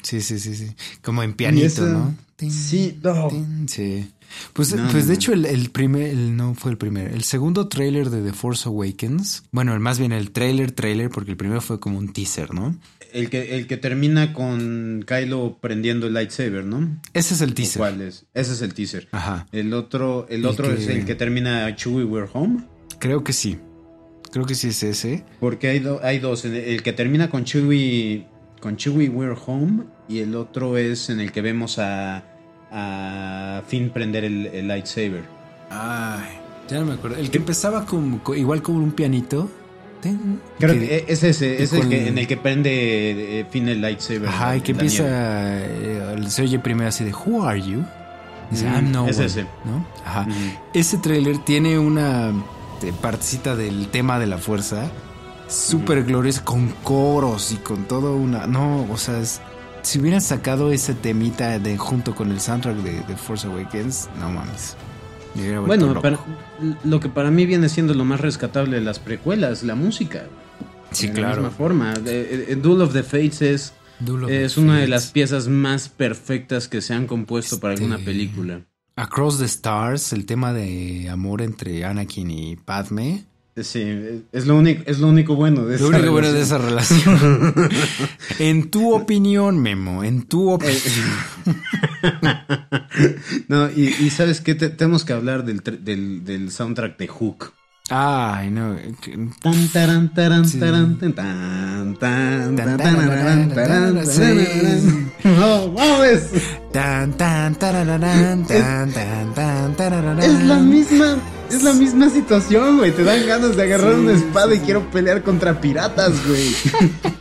sí, sí, sí, sí. Como en pianito, esa- ¿no? Sí, no. sí. Pues, No, pues no, de no. hecho el, el primer, el, no fue el primer, el segundo trailer de The Force Awakens, bueno, el- más bien el trailer, trailer, porque el primero fue como un teaser, ¿no? El que, el que termina con Kylo prendiendo el lightsaber, ¿no? Ese es el ¿O teaser. ¿Cuál es? Ese es el teaser. Ajá, El otro, el El otro es que- el que termina Chewie We're Home. creo que sí. Creo que sí es ese. Porque hay, do- hay dos. El, el que termina con Chewie, con Chewie We're Home. Y el otro es en el que vemos a, a Finn prender el, el lightsaber. Ay, ya no me acuerdo. El que empezaba como, co- igual como un pianito. Creo que- que es ese, que es el con- que, en el que prende eh, Finn el lightsaber. Ajá, y que empieza, eh, se oye primero así de, Who are you? Dice, I'm no es one", ese. ¿no? Ajá. Ujú. Ese tráiler tiene una eh, partecita del tema de la fuerza súper gloriosa con coros y con todo una no o sea es- si hubieran sacado ese temita de junto con el soundtrack de, de Force Awakens no mames Bueno, para- lo que para mí viene siendo lo más rescatable de las precuelas, la música. sí de la claro misma forma. Eh, eh, Duel of the Fates es, Duel of es the una de las piezas más perfectas que se han compuesto para Este- alguna película. Across the Stars el tema de amor entre Anakin y Padme Sí, es lo único, es lo único bueno de lo esa único bueno de relación. esa relación en tu opinión Memo en tu Eh, opinión No, y, y sabes qué, Te- tenemos que hablar del, del, del soundtrack de Hook. ay no Tan, taran, taran, taran, tan, tan, tan, Tan, tan, taran, taran, taran, taran, sí. taran. No mames. Tan, tan, tarararán, tan, tan, tan, tarararán. Es la misma, es la misma situación, güey. Te dan ganas de agarrar Sí, una espada sí, y quiero pelear contra piratas, güey.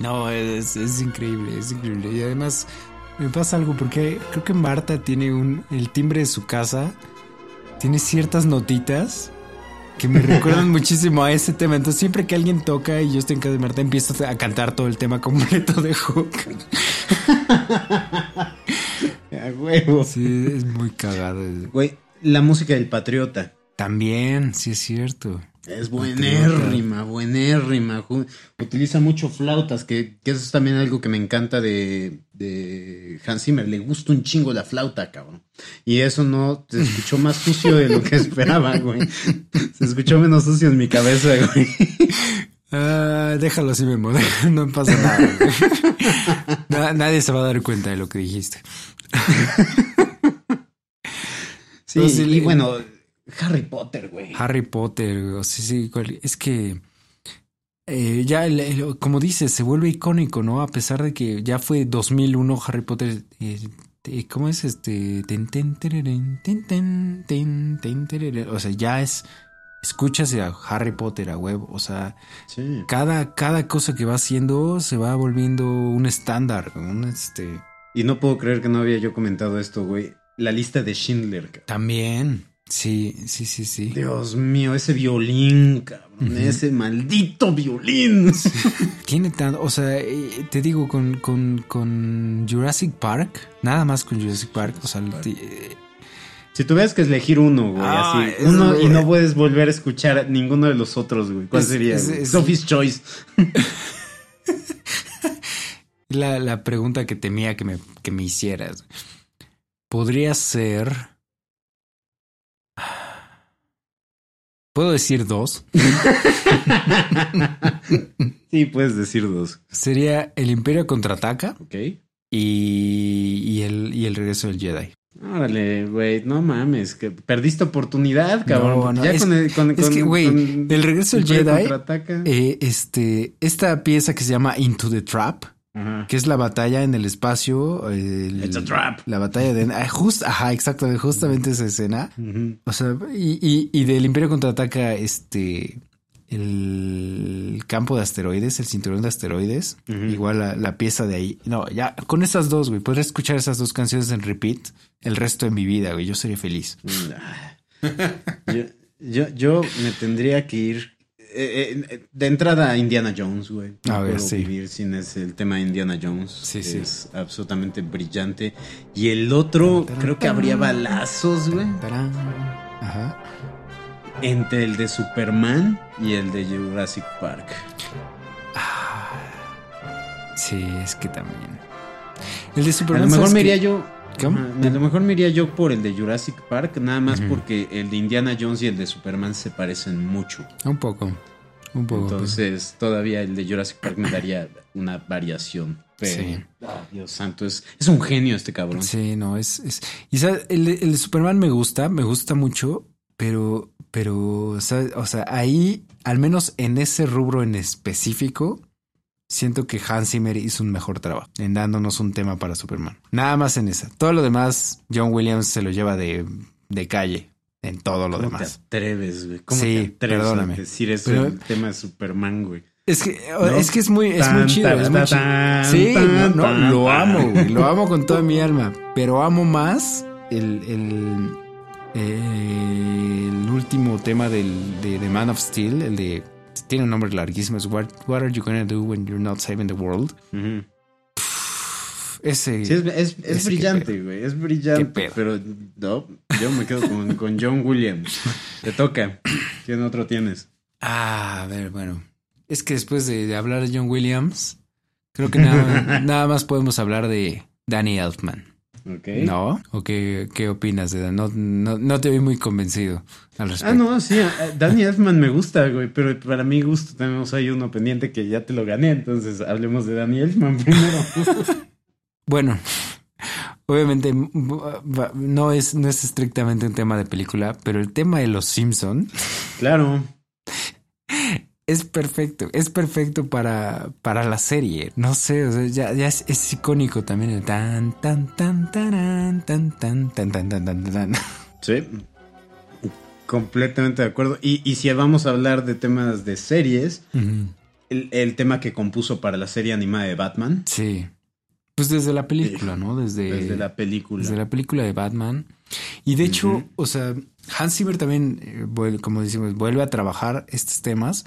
No, es, es increíble, es increíble. Y además me pasa algo porque creo que Marta tiene un. El timbre de su casa tiene ciertas notitas que me recuerdan muchísimo a ese tema. Entonces, siempre que alguien toca y yo estoy en casa de Marta, empiezo a cantar todo el tema completo de Hook. A huevo. Sí, es muy cagado. Güey, la música del patriota. También, sí es cierto. Es buenérrima, buenérrima. Utiliza mucho flautas, que, que, eso es también algo que me encanta de, de Hans Zimmer. Le gusta un chingo la flauta, cabrón. Y eso no se escuchó más sucio de lo que esperaba, güey. Se escuchó menos sucio en mi cabeza, güey. Ah, déjalo así, Memo. No pasa nada. nadie se va a dar cuenta de lo que dijiste. Sí, y bueno, Harry Potter, güey. Harry Potter, sí, sí. Es que eh, ya, como dices, se vuelve icónico, ¿no? A pesar de que ya fue 2001 Harry Potter. Eh, ¿Cómo es este? O sea, ya es escuchas a Harry Potter a huevo. O sea, cada, cada cosa que va haciendo se va volviendo un estándar. Un este... Y no puedo creer que no había yo comentado esto, güey. La lista de Schindler. También. Sí, sí, sí, sí. Dios mío, ese violín, cabrón. Ese maldito violín. Tiene tanto. O sea, eh, te digo, con, con, con, Jurassic Park, nada más con Jurassic Park. O sea, si tuvieras que elegir uno, güey, así. Uno y no puedes volver a escuchar ninguno de los otros, güey. ¿Cuál sería? Sophie's Choice. la, la, pregunta que temía que me, que me hicieras. Podría ser. ¿Puedo decir dos? sí, puedes decir dos. Sería El Imperio contraataca. Ok. Y, y, el, y el regreso del Jedi. Órale, güey, no mames, que perdiste oportunidad, cabrón. ya es, con, el, con, es que, güey, del regreso del Jedi, eh, este, esta pieza que se llama Into the Trap, que es la batalla en el espacio, el, It's a trap. la batalla de, ah, just, ajá, exactamente, justamente esa escena. O sea, y, y, y del Imperio contraataca, este, el campo de asteroides, el cinturón de asteroides, igual la, pieza de ahí. No, ya con esas dos, güey, podría escuchar esas dos canciones en repeat el resto de mi vida, güey. Yo sería feliz. yo, yo, me tendría que ir eh, eh, de entrada a Indiana Jones, güey. No puedo vivir sin ese, el tema de Indiana Jones. Sí, sí. Es absolutamente brillante. Y el otro, creo que habría balazos, güey. Ajá entre el de Superman y el de Jurassic Park. Ah, sí, es que también. El de Superman. A lo mejor me iría yo. A lo mejor me iría yo por el de Jurassic Park, nada más porque el de Indiana Jones y el de Superman se parecen mucho. Un poco. Un poco. Entonces, todavía el de Jurassic Park me daría una variación. sí. Dios santo, es, es, un genio este cabrón. Sí, no, es. es... Y el, el de Superman me gusta, me gusta mucho, pero pero, o sea, ahí, al menos en ese rubro en específico, siento que Hans Zimmer hizo un mejor trabajo en dándonos un tema para Superman. Nada más en esa. Todo lo demás, John Williams se lo lleva de, de calle en todo lo demás. Te atreves, güey? ¿Cómo sí, te atreves perdóname. a decir eso el tema de Superman, güey? Es que, es que es muy, es muy chido. es muy chido. sí, no, lo amo, güey. Lo amo con toda mi alma. Pero amo más el, el eh, el último tema del, de The Man of Steel, el de. Tiene un nombre larguísimo: es What, what Are You Gonna Do When You're Not Saving the World? ese. es, es, brillante, güey. Es brillante. Pero no, yo me quedo con, con John Williams. Te toca. ¿Quién otro tienes? Ah, a ver, bueno. Es que después de, hablar de John Williams, creo que nada, nada más podemos hablar de Danny Elfman. ¿No? ¿O qué, qué opinas de No, no, no, te vi muy convencido al respecto. Ah, no, sí. Danny Elfman me gusta, güey. Pero para mi gusto tenemos ahí uno pendiente que ya te lo gané. Entonces hablemos de Danny Elfman primero. bueno. Obviamente no es, no es estrictamente un tema de película, pero el tema de los Simpson. Claro es perfecto, es perfecto para, para la serie. No sé, ya, ya es, icónico también el tan, tan, tan, tan, tan, tan, tan, tan, tan, tan, tan. Sí, completamente de acuerdo. Y, y si vamos a hablar de temas de series, el, el, tema que compuso para la serie animada de Batman. Sí. Pues desde la película, ¿no? Desde, desde la película. Desde la película de Batman. Y de hecho, o sea, Hans Zimmer también, como decimos, vuelve a trabajar estos temas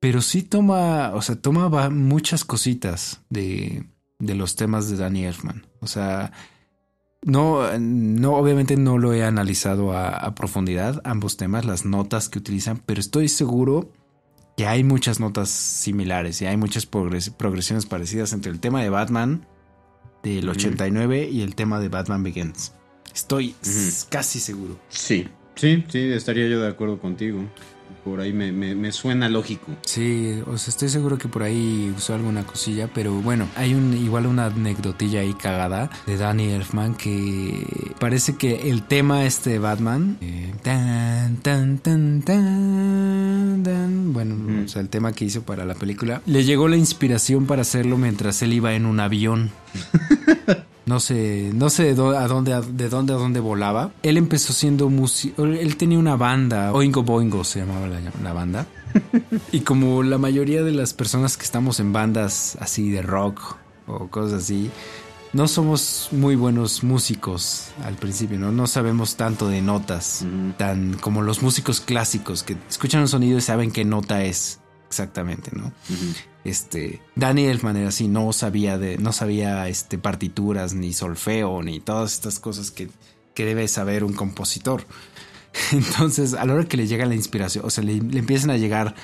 pero sí toma, o sea, toma muchas cositas de, de los temas de Danny Elfman. O sea, No, no, obviamente no lo he analizado a, a, profundidad, ambos temas, las notas que utilizan, pero estoy seguro que hay muchas notas similares y hay muchas progres progresiones parecidas entre el tema de Batman del 89 y el tema de Batman Begins. Estoy casi seguro. Sí, sí, sí, estaría yo de acuerdo contigo. Por ahí me, me, me, suena lógico. Sí, o sea, estoy seguro que por ahí usó alguna cosilla, pero bueno, hay un igual una anecdotilla ahí cagada de Danny Elfman que parece que el tema este de Batman, eh, tan, tan, tan, tan, tan, bueno, mm. o sea, el tema que hizo para la película, le llegó la inspiración para hacerlo mientras él iba en un avión. No sé, no sé de dónde, a dónde, de dónde a dónde volaba. Él empezó siendo músico. Él tenía una banda, Oingo Boingo se llamaba la, la banda. y como la mayoría de las personas que estamos en bandas así de rock o cosas así, no somos muy buenos músicos al principio, ¿no? No sabemos tanto de notas, tan como los músicos clásicos que escuchan un sonido y saben qué nota es exactamente, ¿no? Uh -huh. Este, Danny Elfman era así, no sabía de, no sabía este partituras, ni solfeo, ni todas estas cosas que, que debe saber un compositor. Entonces, a la hora que le llega la inspiración, o sea, le, le empiezan a llegar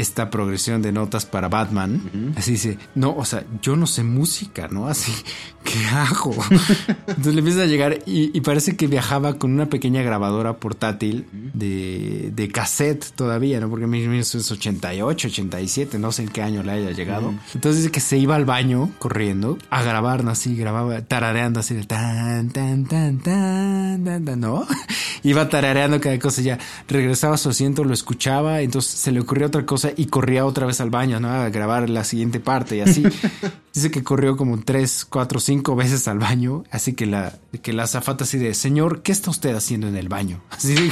esta progresión de notas para Batman. Uh -huh. Así dice, no, o sea, yo no sé música, ¿no? Así, ¿qué hago? Entonces le empieza a llegar y, y, parece que viajaba con una pequeña grabadora portátil de, de, cassette todavía, ¿no? Porque en 1988, 87, no sé en qué año le haya llegado. Uh -huh. Entonces dice que se iba al baño corriendo a grabar, ¿no? Así, grababa tarareando así de tan, tan, tan, tan, tan, tan, ¿no? Iba tarareando cada cosa ya. Regresaba a su asiento, lo escuchaba, entonces se le ocurrió otra cosa y corría otra vez al baño, ¿no? A grabar la siguiente parte y así. Dice que corrió como tres, cuatro, cinco veces al baño, así que la, que la azafata así de, señor, ¿qué está usted haciendo en el baño? Así de,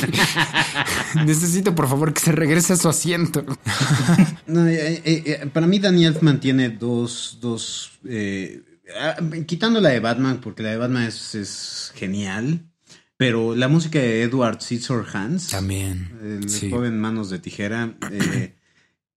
necesito por favor que se regrese a su asiento. no, eh, eh, para mí Daniel mantiene dos, dos, eh, quitando la de Batman, porque la de Batman es, es genial. Pero la música de Edward Scissorhands. También. El sí. joven Manos de Tijera. Eh,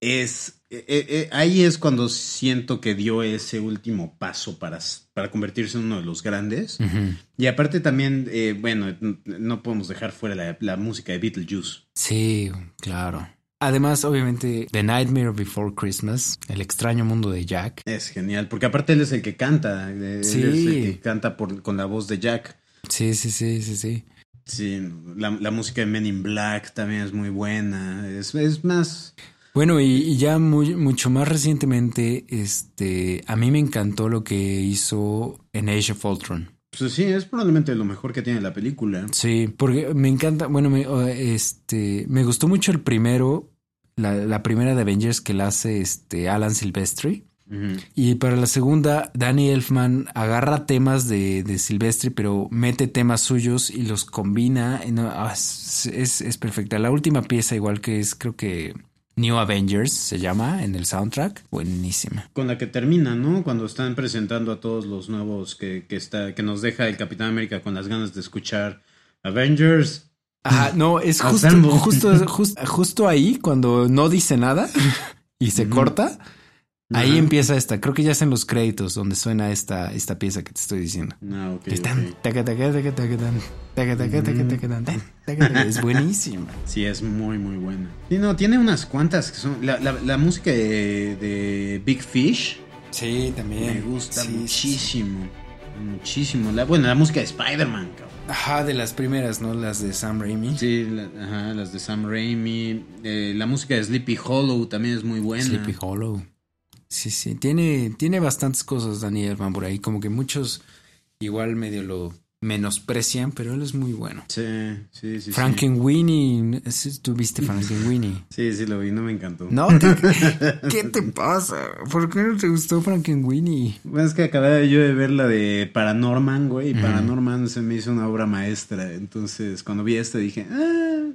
es. Eh, eh, ahí es cuando siento que dio ese último paso para, para convertirse en uno de los grandes. Uh -huh. Y aparte también, eh, bueno, no podemos dejar fuera la, la, música de Beetlejuice. Sí, claro. Además, obviamente, The Nightmare Before Christmas, El extraño mundo de Jack. Es genial, porque aparte él es el que canta. Él sí. es el que canta por, con la voz de Jack. Sí, sí, sí, sí, sí. Sí, la, la, música de Men in Black también es muy buena. Es, es más. Bueno, y, y ya muy, mucho más recientemente, este, a mí me encantó lo que hizo en Age of Ultron. Pues sí, es probablemente lo mejor que tiene la película. Sí, porque me encanta, bueno, me, este, me gustó mucho el primero, la, la primera de Avengers que la hace este Alan Silvestri. Uh -huh. Y para la segunda, Danny Elfman agarra temas de, de Silvestri, pero mete temas suyos y los combina. Ah, es, es, es, perfecta. La última pieza, igual que es, creo que New Avengers se llama en el soundtrack. Buenísima. Con la que termina, ¿no? Cuando están presentando a todos los nuevos que, que, está, que nos deja el Capitán América con las ganas de escuchar Avengers. Ajá, no, es justo, justo, justo, justo ahí cuando no dice nada y se uh -huh. corta. Ahí empieza esta, creo que ya es en los créditos donde suena esta, esta pieza que te estoy diciendo. Ah, ok. Es buenísima. Sí, es muy, muy buena. Sí, no, tiene unas cuantas que son. La, la, la música de, de, Big Fish. Sí, también. Me gusta sí, muchísimo. Sí. Muchísimo. La, bueno, la música de Spider-Man, cabrón. Ajá, de las primeras, ¿no? Las de Sam Raimi. Sí, la, ajá, las de Sam Raimi. Eh, la música de Sleepy Hollow también es muy buena. Sleepy Hollow. Sí, sí, tiene, tiene bastantes cosas Danny Elfman por ahí, como que muchos igual medio lo menosprecian, pero él es muy bueno. Sí, sí, sí. Frankenweenie, sí. ¿tú viste Frankenweenie? Sí, sí lo vi, no me encantó. No, te, ¿qué te pasa? ¿Por qué no te gustó Frankenweenie? Bueno, es que acabé yo de ver la de Paranorman, güey, y mm. Paranorman se me hizo una obra maestra, entonces cuando vi esta dije, ah,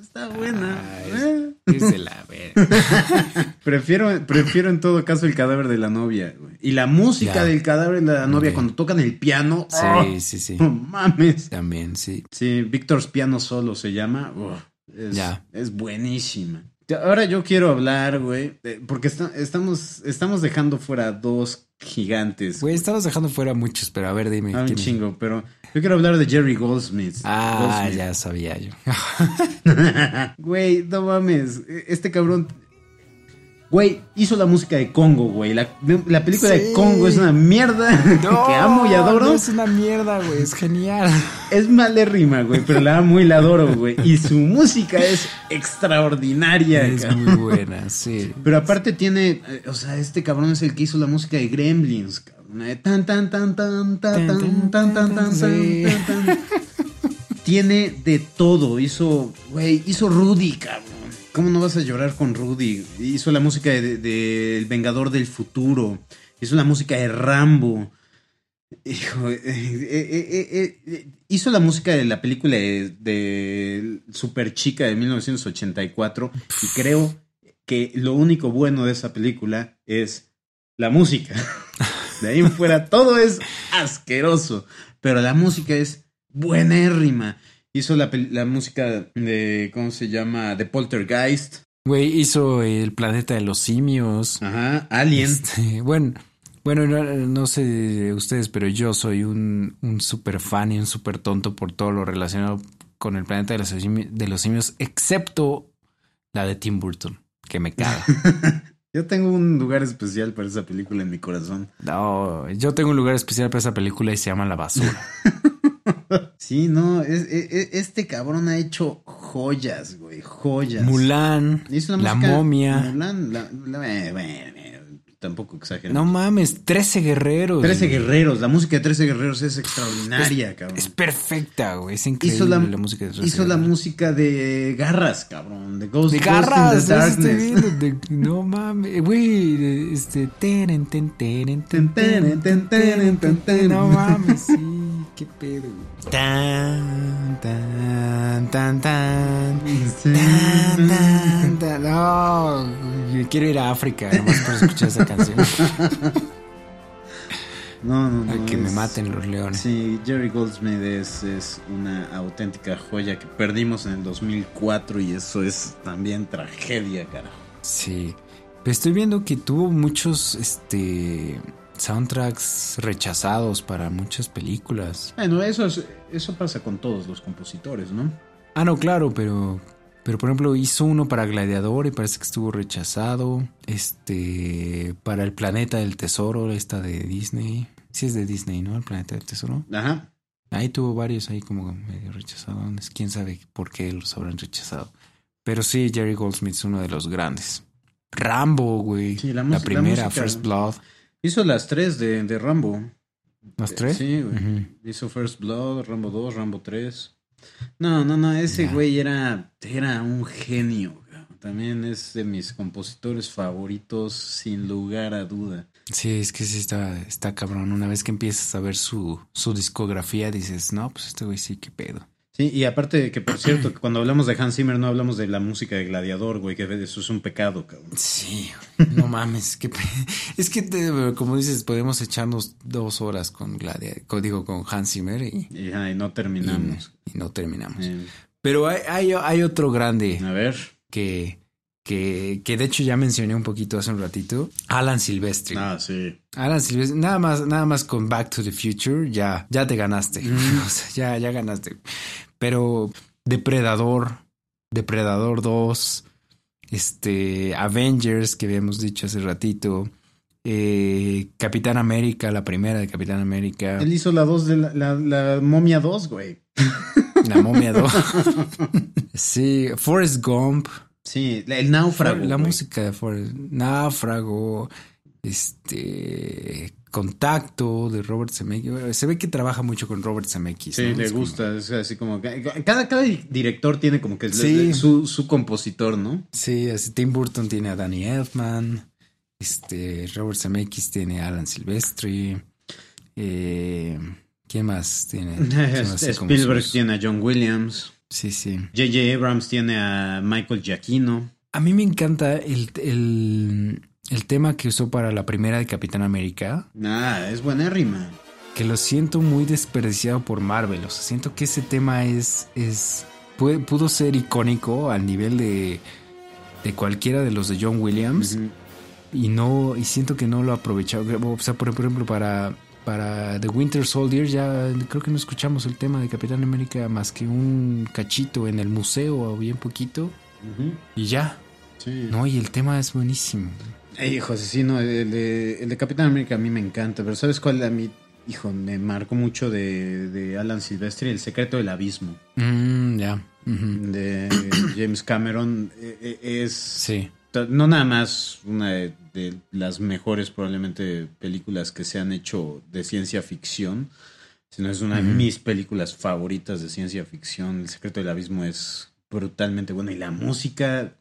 está buena. Ah, eh. es, de la verga. prefiero, prefiero en todo caso el cadáver de la novia. Güey. Y la música ya. del cadáver de la novia okay. cuando tocan el piano. Sí, oh, sí, sí. No mames. También, sí. Sí, Víctor's Piano Solo se llama. Oh, es, ya. es buenísima. Ahora yo quiero hablar, güey, porque está, estamos, estamos dejando fuera dos gigantes. Güey, estabas dejando fuera muchos, pero a ver, dime. Ah, un chingo, pero yo quiero hablar de Jerry Goldsmith. Ah, Goldsmith. ya sabía yo. Güey, no mames. Este cabrón. Güey, hizo la música de Congo, güey. La, la película Sí. de Congo es una mierda que amo y adoro. No es una mierda, güey. Es genial. Es malérrima, güey, pero la amo y la adoro, güey. Y su música es extraordinaria, Es cabrón. muy buena, sí. Pero aparte tiene, eh, o sea, este cabrón es el que hizo la música de Gremlins, cabrón. Tan, tan, tan, tan, tan, tan, tan, tan, tan, Sí. tan, tan. Tiene de todo. Hizo, güey, hizo Rudy, cabrón. ¿Cómo no vas a llorar con Rudy? Hizo la música de, El Vengador del Futuro. Hizo la música de Rambo. Hijo, eh, eh, eh, hizo la música de la película de, de Super Chica de 1984 y creo que lo único bueno de esa película es la música. De ahí en fuera todo es asqueroso, pero la música es buenérrima. Hizo la, la música de, ¿cómo se llama? De Poltergeist. Güey, hizo El planeta de los simios. Ajá, Alien. Este, bueno, bueno, no, no sé ustedes, pero yo soy un, un super fan y un super tonto por todo lo relacionado con el planeta de los, simi- de los simios, excepto la de Tim Burton, que me caga. Yo tengo un lugar especial para esa película en mi corazón. No, yo tengo un lugar especial para esa película y se llama La Basura. Sí, no, es- es- es- este cabrón ha hecho joyas, güey, joyas. Mulan, Hizo La música- momia. Mulan, la- la- eh, bueno, eh, tampoco exagero. No mames, 13 guerreros. 13 güey. guerreros, la música de 13 guerreros es extraordinaria, cabrón. Es perfecta, güey. Es increíble hizo la, música de 13 hizo la música de Garras, cabrón, de Ghost De Ghost garras, estoy Darkness. de- no mames, güey, de- este, tenen, ten, ten, Ten, ten, ten, ten, ten, ten. no mames, sí, qué pedo. Tan, tan, tan, tan, tan, tan, tan, no, yo quiero ir a África, nomás por escuchar esa canción, No, no, no. a que me maten los leones. Sí, Jerry Goldsmith es, es una auténtica joya que perdimos en el 2004 y eso es también tragedia, carajo. Sí, pero estoy viendo que tuvo muchos, este, soundtracks rechazados para muchas películas. Bueno, eso, es, eso pasa con todos los compositores, ¿no? Ah, no, claro, pero. Pero por ejemplo, hizo uno para Gladiador y parece que estuvo rechazado. Este. Para el Planeta del Tesoro, esta de Disney. Sí, es de Disney, ¿no? El Planeta del Tesoro. Ajá. Ahí tuvo varios ahí como medio rechazados. Quién sabe por qué los habrán rechazado. Pero sí, Jerry Goldsmith es uno de los grandes. Rambo, güey. Sí, la la, primera, First Blood. Hizo las tres de, de Rambo. ¿Las tres? Sí, güey. Hizo First Blood, Rambo 2, Rambo 3. No, no, no, ese güey era, era un genio. También es de mis compositores favoritos, sin lugar a duda. Sí, es que sí está, está cabrón. Una vez que empiezas a ver su, su discografía, dices, no, pues este güey sí, qué pedo. Sí, y aparte que, por cierto, que cuando hablamos de Hans Zimmer no hablamos de la música de Gladiador, güey, que eso es un pecado, cabrón. Sí, no mames, qué pe- es que te- como dices, podemos echarnos dos horas con Gladia, con- digo, con Hans Zimmer y, Y, no terminamos. y- y no terminamos. Eh, Pero hay, hay, hay otro grande a ver. que, que, que de hecho ya mencioné un poquito hace un ratito, Alan Silvestri. Ah, sí. Alan Silvestri, nada más, nada más con Back to the Future, ya, ya te ganaste. Mm. O sea, ya, ya ganaste. Pero Depredador, Depredador 2, este, Avengers, que habíamos dicho hace ratito, eh, Capitán América, la primera de Capitán América, Él hizo la 2 de la, la, la momia 2, güey. La Momia 2. sí, Forrest Gump. Sí, la- el náufrago. la güey. música de Forrest Náufrago, este Contacto de Robert Zemeckis. Se ve que trabaja mucho con Robert Zemeckis. Sí, ¿no? le Es como- gusta. Es así como. Cada, cada director tiene como que Sí. su, su compositor, ¿no? Sí, así Tim Burton tiene a Danny Elfman. Este, Robert Zemeckis tiene a Alan Silvestri. Eh, ¿Quién más tiene? Como Spielberg sus- tiene a John Williams. Sí, sí. J.J. Abrams tiene a Michael Giacchino. A mí me encanta el, el, el tema que usó para la primera de Capitán América. Ah, es buenérrima. que lo siento muy desperdiciado por Marvel. O sea, siento que ese tema es. es puede- pudo ser icónico al nivel de. de cualquiera de los de John Williams. Y no, y siento que no lo ha aprovechado. O sea, por ejemplo, para, para The Winter Soldier ya creo que no escuchamos el tema de Capitán América más que un cachito en el museo o bien poquito. Y ya. No, y el tema es buenísimo. Ey, José, sí, no, el de, el de Capitán América a mí me encanta, pero ¿sabes cuál a mí, hijo, me marcó mucho de, de Alan Silvestri? El secreto del abismo. Mm, ya. De James Cameron. E, e, es. Sí. No nada más una de, las mejores, probablemente, películas que se han hecho de ciencia ficción, sino es una de mis películas favoritas de ciencia ficción. El secreto del abismo es brutalmente bueno y la música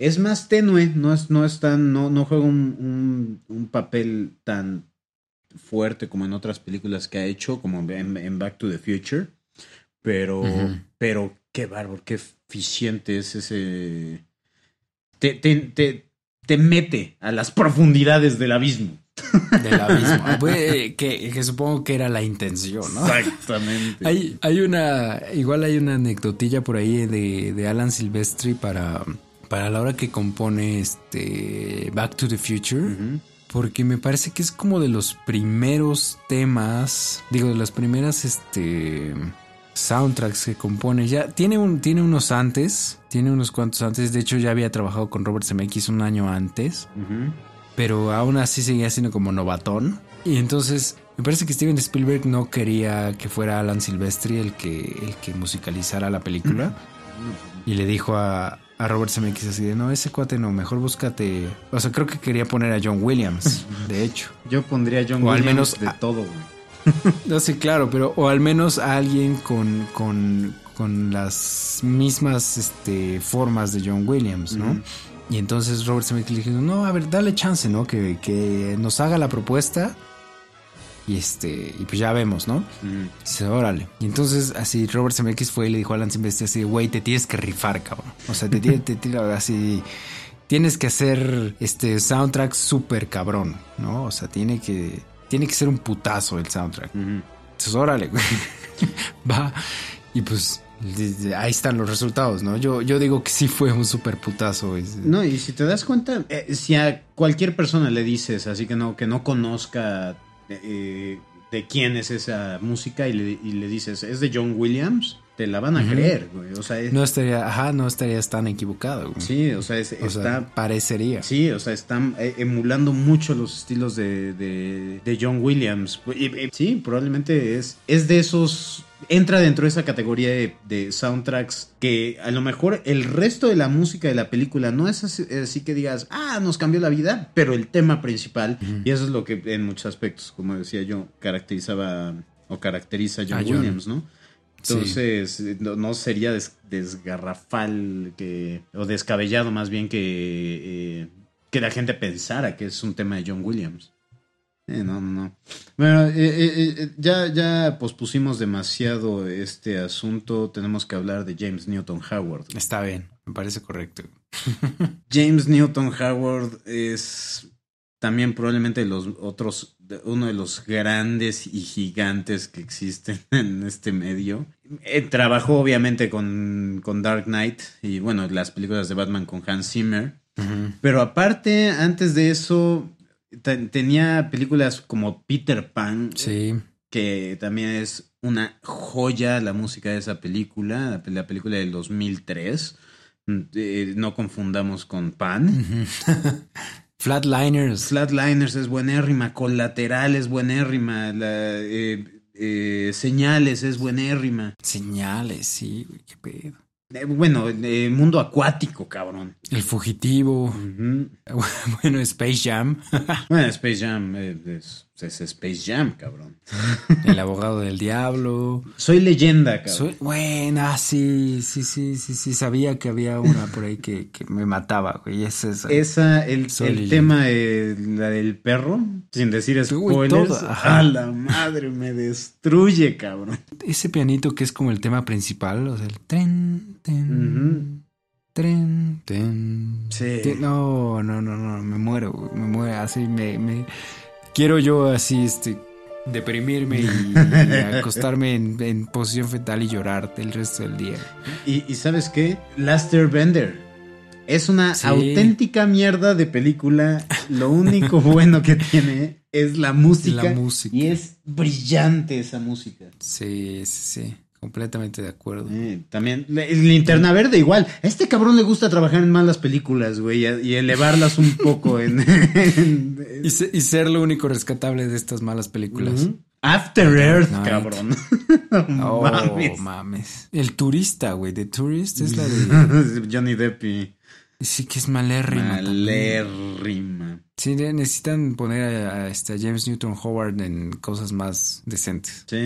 es más tenue, no es, no es tan, no, no juega un, un, papel tan fuerte como en otras películas que ha hecho, como en, Back to the Future. Pero, pero qué bárbaro, qué eficiente es ese. Te, te, te, te mete a las profundidades del abismo. Del abismo. Pues, que, que, supongo que era la intención, ¿no? Exactamente. Hay, hay una. Igual hay una anecdotilla por ahí de, de Alan Silvestri para para la hora que compone este Back to the Future. Porque me parece que es como de los primeros temas, digo, de las primeras este, soundtracks que compone. Ya tiene, un, tiene unos antes, tiene unos cuantos antes. De hecho, ya había trabajado con Robert Zemeckis un año antes. Pero aún así seguía siendo como novatón. Y entonces me parece que Steven Spielberg no quería que fuera Alan Silvestri el que, el que musicalizara la película. Y le dijo a, a Robert Zemeckis así de, no, ese cuate no, mejor búscate. O sea, creo que quería poner a John Williams, de hecho. Yo pondría a John Williams al menos de todo, güey. no, sí, claro, pero o al menos a alguien con, con, con las mismas este, formas de John Williams, ¿no? Y entonces Robert Zemeckis le dijo, no, a ver, dale chance, ¿no? Que, que nos haga la propuesta y este, y pues ya vemos, ¿no? Dice, órale. Y entonces así Robert Zemeckis fue y le dijo a Alan Silvestre así, güey, te tienes que rifar, cabrón. O sea, te tienes, te, así, tienes que hacer este soundtrack súper cabrón, ¿no? O sea, tiene que, tiene que ser un putazo el soundtrack. Entonces, órale, güey. Va. Y pues ahí están los resultados, ¿no? Yo, yo digo que sí fue un súper putazo. No, y si te das cuenta, eh, si a cualquier persona le dices así que no, que no conozca eh, de quién es esa música y le, dices, es de John Williams, te la van a creer, güey. O sea, no estaría, ajá, no estarías tan equivocado, güey. Sí, o sea, está. parecería. Sí, o sea, están eh, emulando mucho los estilos de, de, John Williams. sí, probablemente es, es de esos entra dentro de esa categoría de, soundtracks que a lo mejor el resto de la música de la película no es así, que digas, ah, nos cambió la vida, pero el tema principal, y eso es lo que en muchos aspectos, como decía yo, caracterizaba o caracteriza a John, Williams, ¿no? Entonces, no, sería desgarrafal que, o descabellado más bien que, eh, que la gente pensara que es un tema de John Williams. Eh, no, no. Bueno, eh, eh, ya, ya pospusimos demasiado este asunto. Tenemos que hablar de James Newton Howard. Está bien, me parece correcto. James Newton Howard es también probablemente los otros, uno de los grandes y gigantes que existen en este medio. trabajó obviamente con, con, Dark Knight y bueno, las películas de Batman con Hans Zimmer. Pero aparte, antes de eso, tenía películas como Peter Pan. Sí. Que también es una joya la música de esa película, la, película del 2003. Mm, eh, no confundamos con Pan. Flatliners. Flatliners es buenérrima, Colateral es buenérrima, la, eh, eh, Señales es buenérrima. Señales, sí, qué pedo. Eh, bueno, eh, mundo acuático, cabrón. El fugitivo. Bueno, Space Jam. bueno, Space Jam es, es, Space Jam, cabrón. El abogado del diablo. Soy leyenda, cabrón. Soy, buena, sí, sí, sí, sí, sí. Sabía que había una por ahí que, que me mataba, güey. Es esa. Esa, el, el tema, de, la del perro, sin decir spoilers. a la madre, me destruye, cabrón. Ese pianito que es como el tema principal, o sea, el tren, ten, tren, ten. Sí. no, no, no, no, me muero, me muero. Así me, me. Quiero yo así, este deprimirme y, acostarme en, posición fetal y llorar el resto del día. Y, y ¿sabes qué? Laster Bender Es una auténtica mierda de película. Lo único bueno que tiene es la música. La música. Y es brillante esa música. Sí, sí, sí. Completamente de acuerdo. Eh, también, Linterna Verde igual. A este cabrón le gusta trabajar en malas películas, güey, y, elevarlas un poco en... y, ser lo único rescatable de estas malas películas. After Earth, cabrón. oh, mames. El turista, güey, The Tourist es la de... Johnny Depp y... Sí que es malérrima. Malérrima. Sí, necesitan poner a, este, James Newton Howard en cosas más decentes. Sí,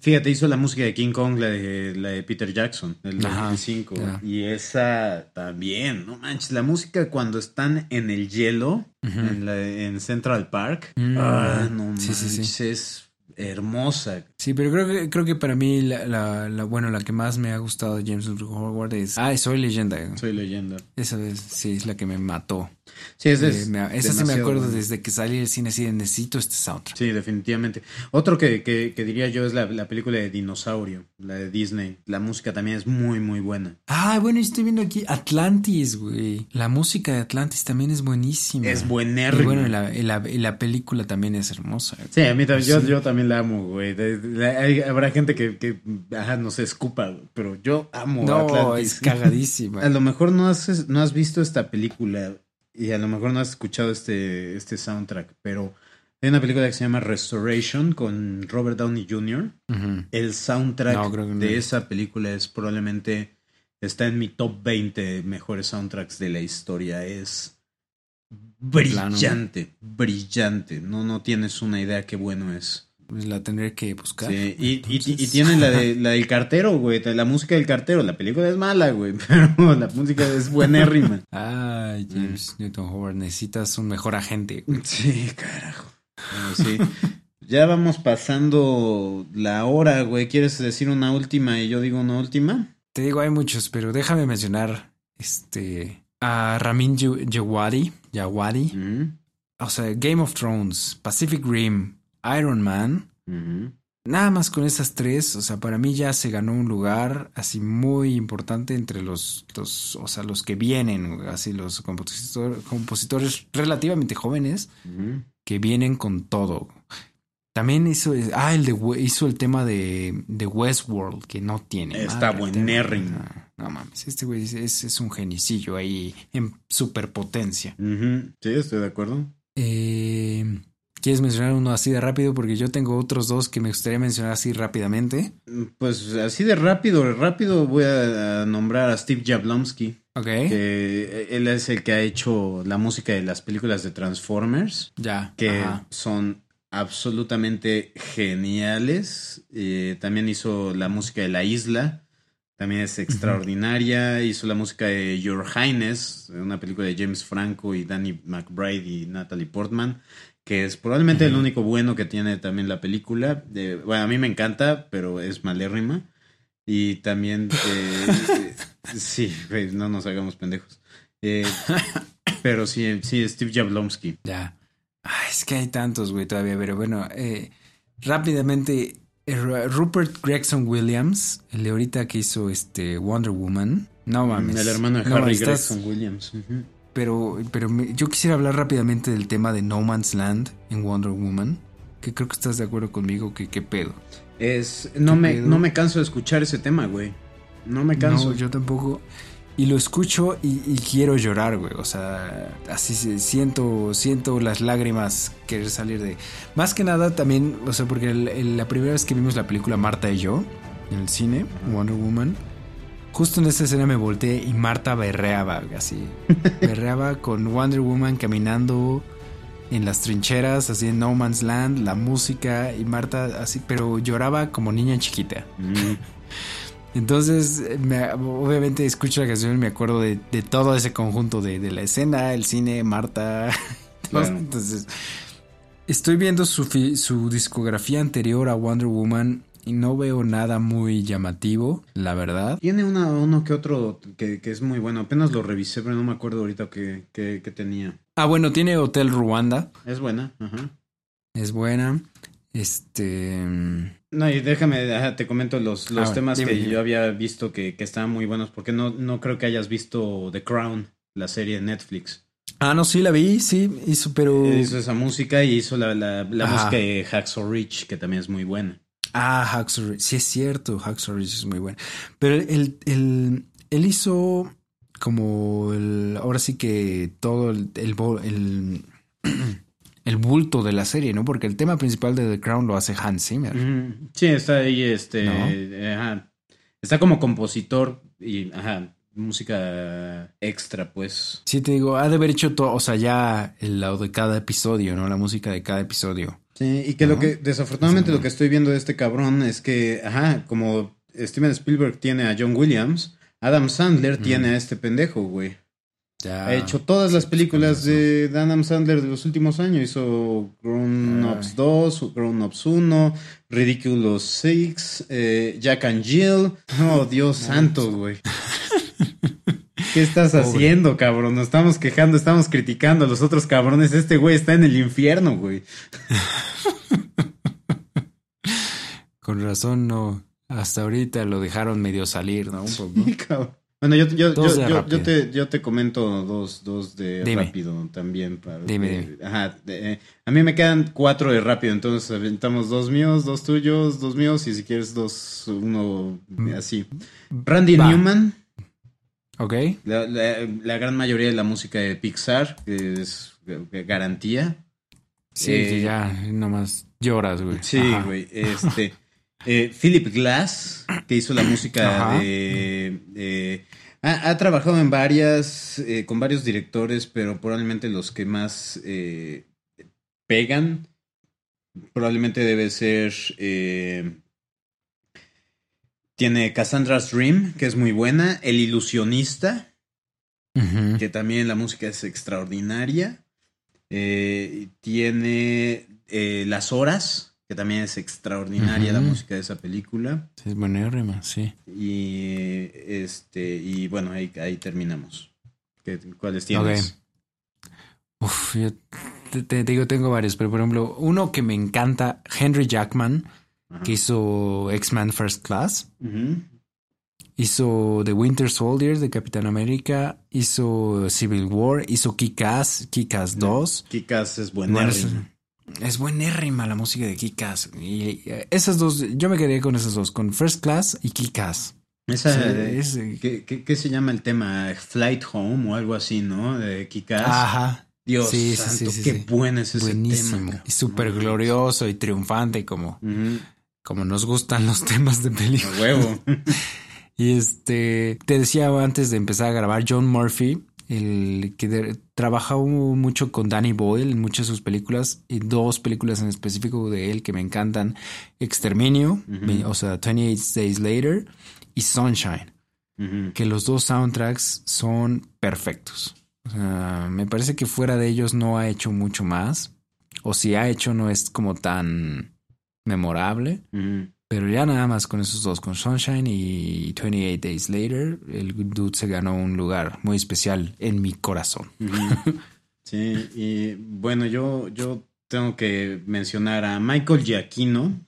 fíjate, hizo la música de King Kong, la de, la de Peter Jackson, del 2005. Y esa también, no manches, la música cuando están en el hielo, en, la, en, Central Park. Mm. Ah, no manches, es hermosa. Sí, pero creo que, creo que para mí la, la, bueno, la que más me ha gustado de James Howard es Ah, Soy Leyenda. Soy Leyenda. Esa es, sí, es la que me mató. Sí, esa es. Eh, esa sí me acuerdo desde que salí del cine, sí, necesito este soundtrack. Sí, definitivamente. Otro que, que, que diría yo es la, la, película de Dinosaurio, la de Disney. La música también es muy, muy buena. Ah, bueno, estoy viendo aquí Atlantis, güey. La música de Atlantis también es buenísima. Es buenérrima. Y bueno, la, la, la, película también es hermosa. Sí, a mí también, yo, yo también la amo, güey. habrá gente que, que ajá, no se escupa, pero yo amo no, es cagadísima. a lo mejor no has, no has visto esta película y a lo mejor no has escuchado este, este soundtrack, pero hay una película que se llama Restoration con Robert Downey Jr. El soundtrack de esa película es probablemente está en mi top 20 mejores soundtracks de la historia. Es brillante, brillante. No, no tienes una idea qué bueno es. Pues la tendré que buscar. Sí, y, y, tienen la, de, la del cartero, güey. La música del cartero. La película es mala, güey. Pero la música es buenérrima. Ay, James Newton Howard. Necesitas un mejor agente. Sí, carajo. sí. ya vamos pasando la hora, güey. ¿Quieres decir una última y yo digo una última? Te digo, hay muchos, pero déjame mencionar este a Ramin Djawadi. Djawadi. O sea, Game of Thrones, Pacific Rim, Iron Man. Nada más con esas tres, o sea, para mí ya se ganó un lugar así muy importante entre los, los o sea, los que vienen, así los compositores relativamente jóvenes que vienen con todo. También hizo, ah, el de, hizo el tema de, de Westworld, que no tiene. Está buenérrimo. No, mames, este güey es, es, un genicillo ahí en superpotencia. Sí, estoy de acuerdo. Eh, ¿Quieres mencionar uno así de rápido? Porque yo tengo otros dos que me gustaría mencionar así rápidamente. Pues así de rápido, rápido voy a nombrar a Steve Jablonsky. Ok. Que él es el que ha hecho la música de las películas de Transformers. Ya. Que son absolutamente geniales. Eh, también hizo la música de La Isla. También es extraordinaria. Hizo la música de Your Highness, una película de James Franco y Danny McBride y Natalie Portman que es probablemente el único bueno que tiene también la película. bueno, a mí me encanta, pero es malérrima. Y también, eh, sí, no nos hagamos pendejos. Eh, pero sí, sí, Steve Jablonsky. Ya. es que hay tantos, güey, todavía, pero bueno, eh, rápidamente, Rupert Gregson Williams, el de ahorita que hizo este Wonder Woman. No mames. El hermano de Harry Gregson Williams pero, pero yo quisiera hablar rápidamente del tema de No Man's Land en Wonder Woman, que creo que estás de acuerdo conmigo, que qué pedo. Es, no, me, no me canso de escuchar ese tema, güey. No me canso. No, yo tampoco. Y lo escucho y, quiero llorar, güey. O sea, así siento, siento las lágrimas querer salir de. Más que nada también, o sea, porque la primera vez que vimos la película Marta y yo en el cine, Wonder Woman, Justo en esa escena me volteé y Marta berreaba, así. berreaba con Wonder Woman caminando en las trincheras, así en No Man's Land, la música y Marta así, pero lloraba como niña chiquita. Mm. Entonces, obviamente escucho la canción y me acuerdo de, todo ese conjunto de, la escena, el cine, Marta. Entonces, estoy viendo su, su discografía anterior a Wonder Woman y no veo nada muy llamativo, la verdad. Tiene una, uno que otro que, es muy bueno. Apenas lo revisé, pero no me acuerdo ahorita qué, tenía. Ah, bueno, tiene Hotel Ruanda. Es buena, ajá. Es buena. Este. No, y déjame, te comento los, los temas que yo había visto que, que estaban muy buenos, porque no, no creo que hayas visto The Crown. la serie de Netflix. Ah, no, sí la vi, sí, hizo, pero... Hizo esa música y hizo la, la, la música de Hacksaw Ridge, que también es muy buena. Ah, Hacksaw Ridge, sí es cierto, Hacksaw Ridge es muy buena. Pero él, él, él hizo como el, ahora sí que todo el, el, el el bulto de la serie, ¿no? Porque el tema principal de The Crown lo hace Hans Zimmer. Sí, está ahí, este, ajá, está como compositor y, ajá, música extra, pues. Sí, te digo, ha de haber hecho todo, o sea, ya el lado de cada episodio, ¿no? La música de cada episodio. Sí, y que lo que, desafortunadamente, lo que estoy viendo de este cabrón es que, ajá, como Steven Spielberg tiene a John Williams, Adam Sandler tiene a este pendejo, güey ha hecho todas las películas de Adam Sandler de los últimos años. Hizo Grown Ups 2, Grown Ups 1, Ridiculous 6, eh, Jack and Jill. Oh, Dios santo, güey. ¿Qué estás haciendo, cabrón? Nos estamos quejando, estamos criticando a los otros cabrones. Este güey está en el infierno, güey. Con razón, no. Hasta ahorita lo dejaron medio salir, ¿no? Un poco. Bueno, yo, yo, yo, yo, te, yo te comento dos, dos de rápido también. Para dime, Ajá, eh, a mí me quedan cuatro de rápido, entonces aventamos dos míos, dos tuyos, dos míos y si quieres dos, uno mm. así. Randy Newman. Ok. La, la, gran mayoría de la música de Pixar es garantía. Sí, eh, ya nomás lloras, güey. Sí, güey. Este... Eh, Philip Glass, que hizo la música de... ha, trabajado en varias, eh, con varios directores, pero probablemente los que más eh, pegan, probablemente debe ser... tiene Cassandra's Dream, que es muy buena. El Ilusionista, que también la música es extraordinaria. tiene Las Horas, que también es extraordinaria la música de esa película. Es buenérrima, sí. Y este, y bueno, ahí, ahí terminamos. ¿Cuáles tienes? Uf, yo te, digo, tengo varios, pero por ejemplo, uno que me encanta, Henry Jackman, que hizo X-Men First Class. Hizo The Winter Soldier de Capitán América, hizo Civil War, hizo Kick-Ass, Kick-Ass 2. Kick-Ass es buena. Es buenérrima la música de Kikas. Y eh, esas dos, yo me quedé con esas dos, con First Class y Kikas. Esa, ¿qué, se llama el tema? Flight Home o algo así, ¿no? De Kikas. Ajá. Dios santo, qué bueno es ese Buenísimo. Y súper glorioso y triunfante como, como nos gustan los temas de película. huevo. y este, te decía antes de empezar a grabar, John Murphy el que trabaja mucho con Danny Boyle en muchas de sus películas y dos películas en específico de él que me encantan, Exterminio, o sea, 28 Days Later y Sunshine, que los dos soundtracks son perfectos. O sea, me parece que fuera de ellos no ha hecho mucho más, o si ha hecho no es como tan memorable. Pero ya nada más con esos dos, con Sunshine y 28 Days Later, el dude se ganó un lugar muy especial en mi corazón. Sí, y bueno, yo, yo tengo que mencionar a Michael Giacchino,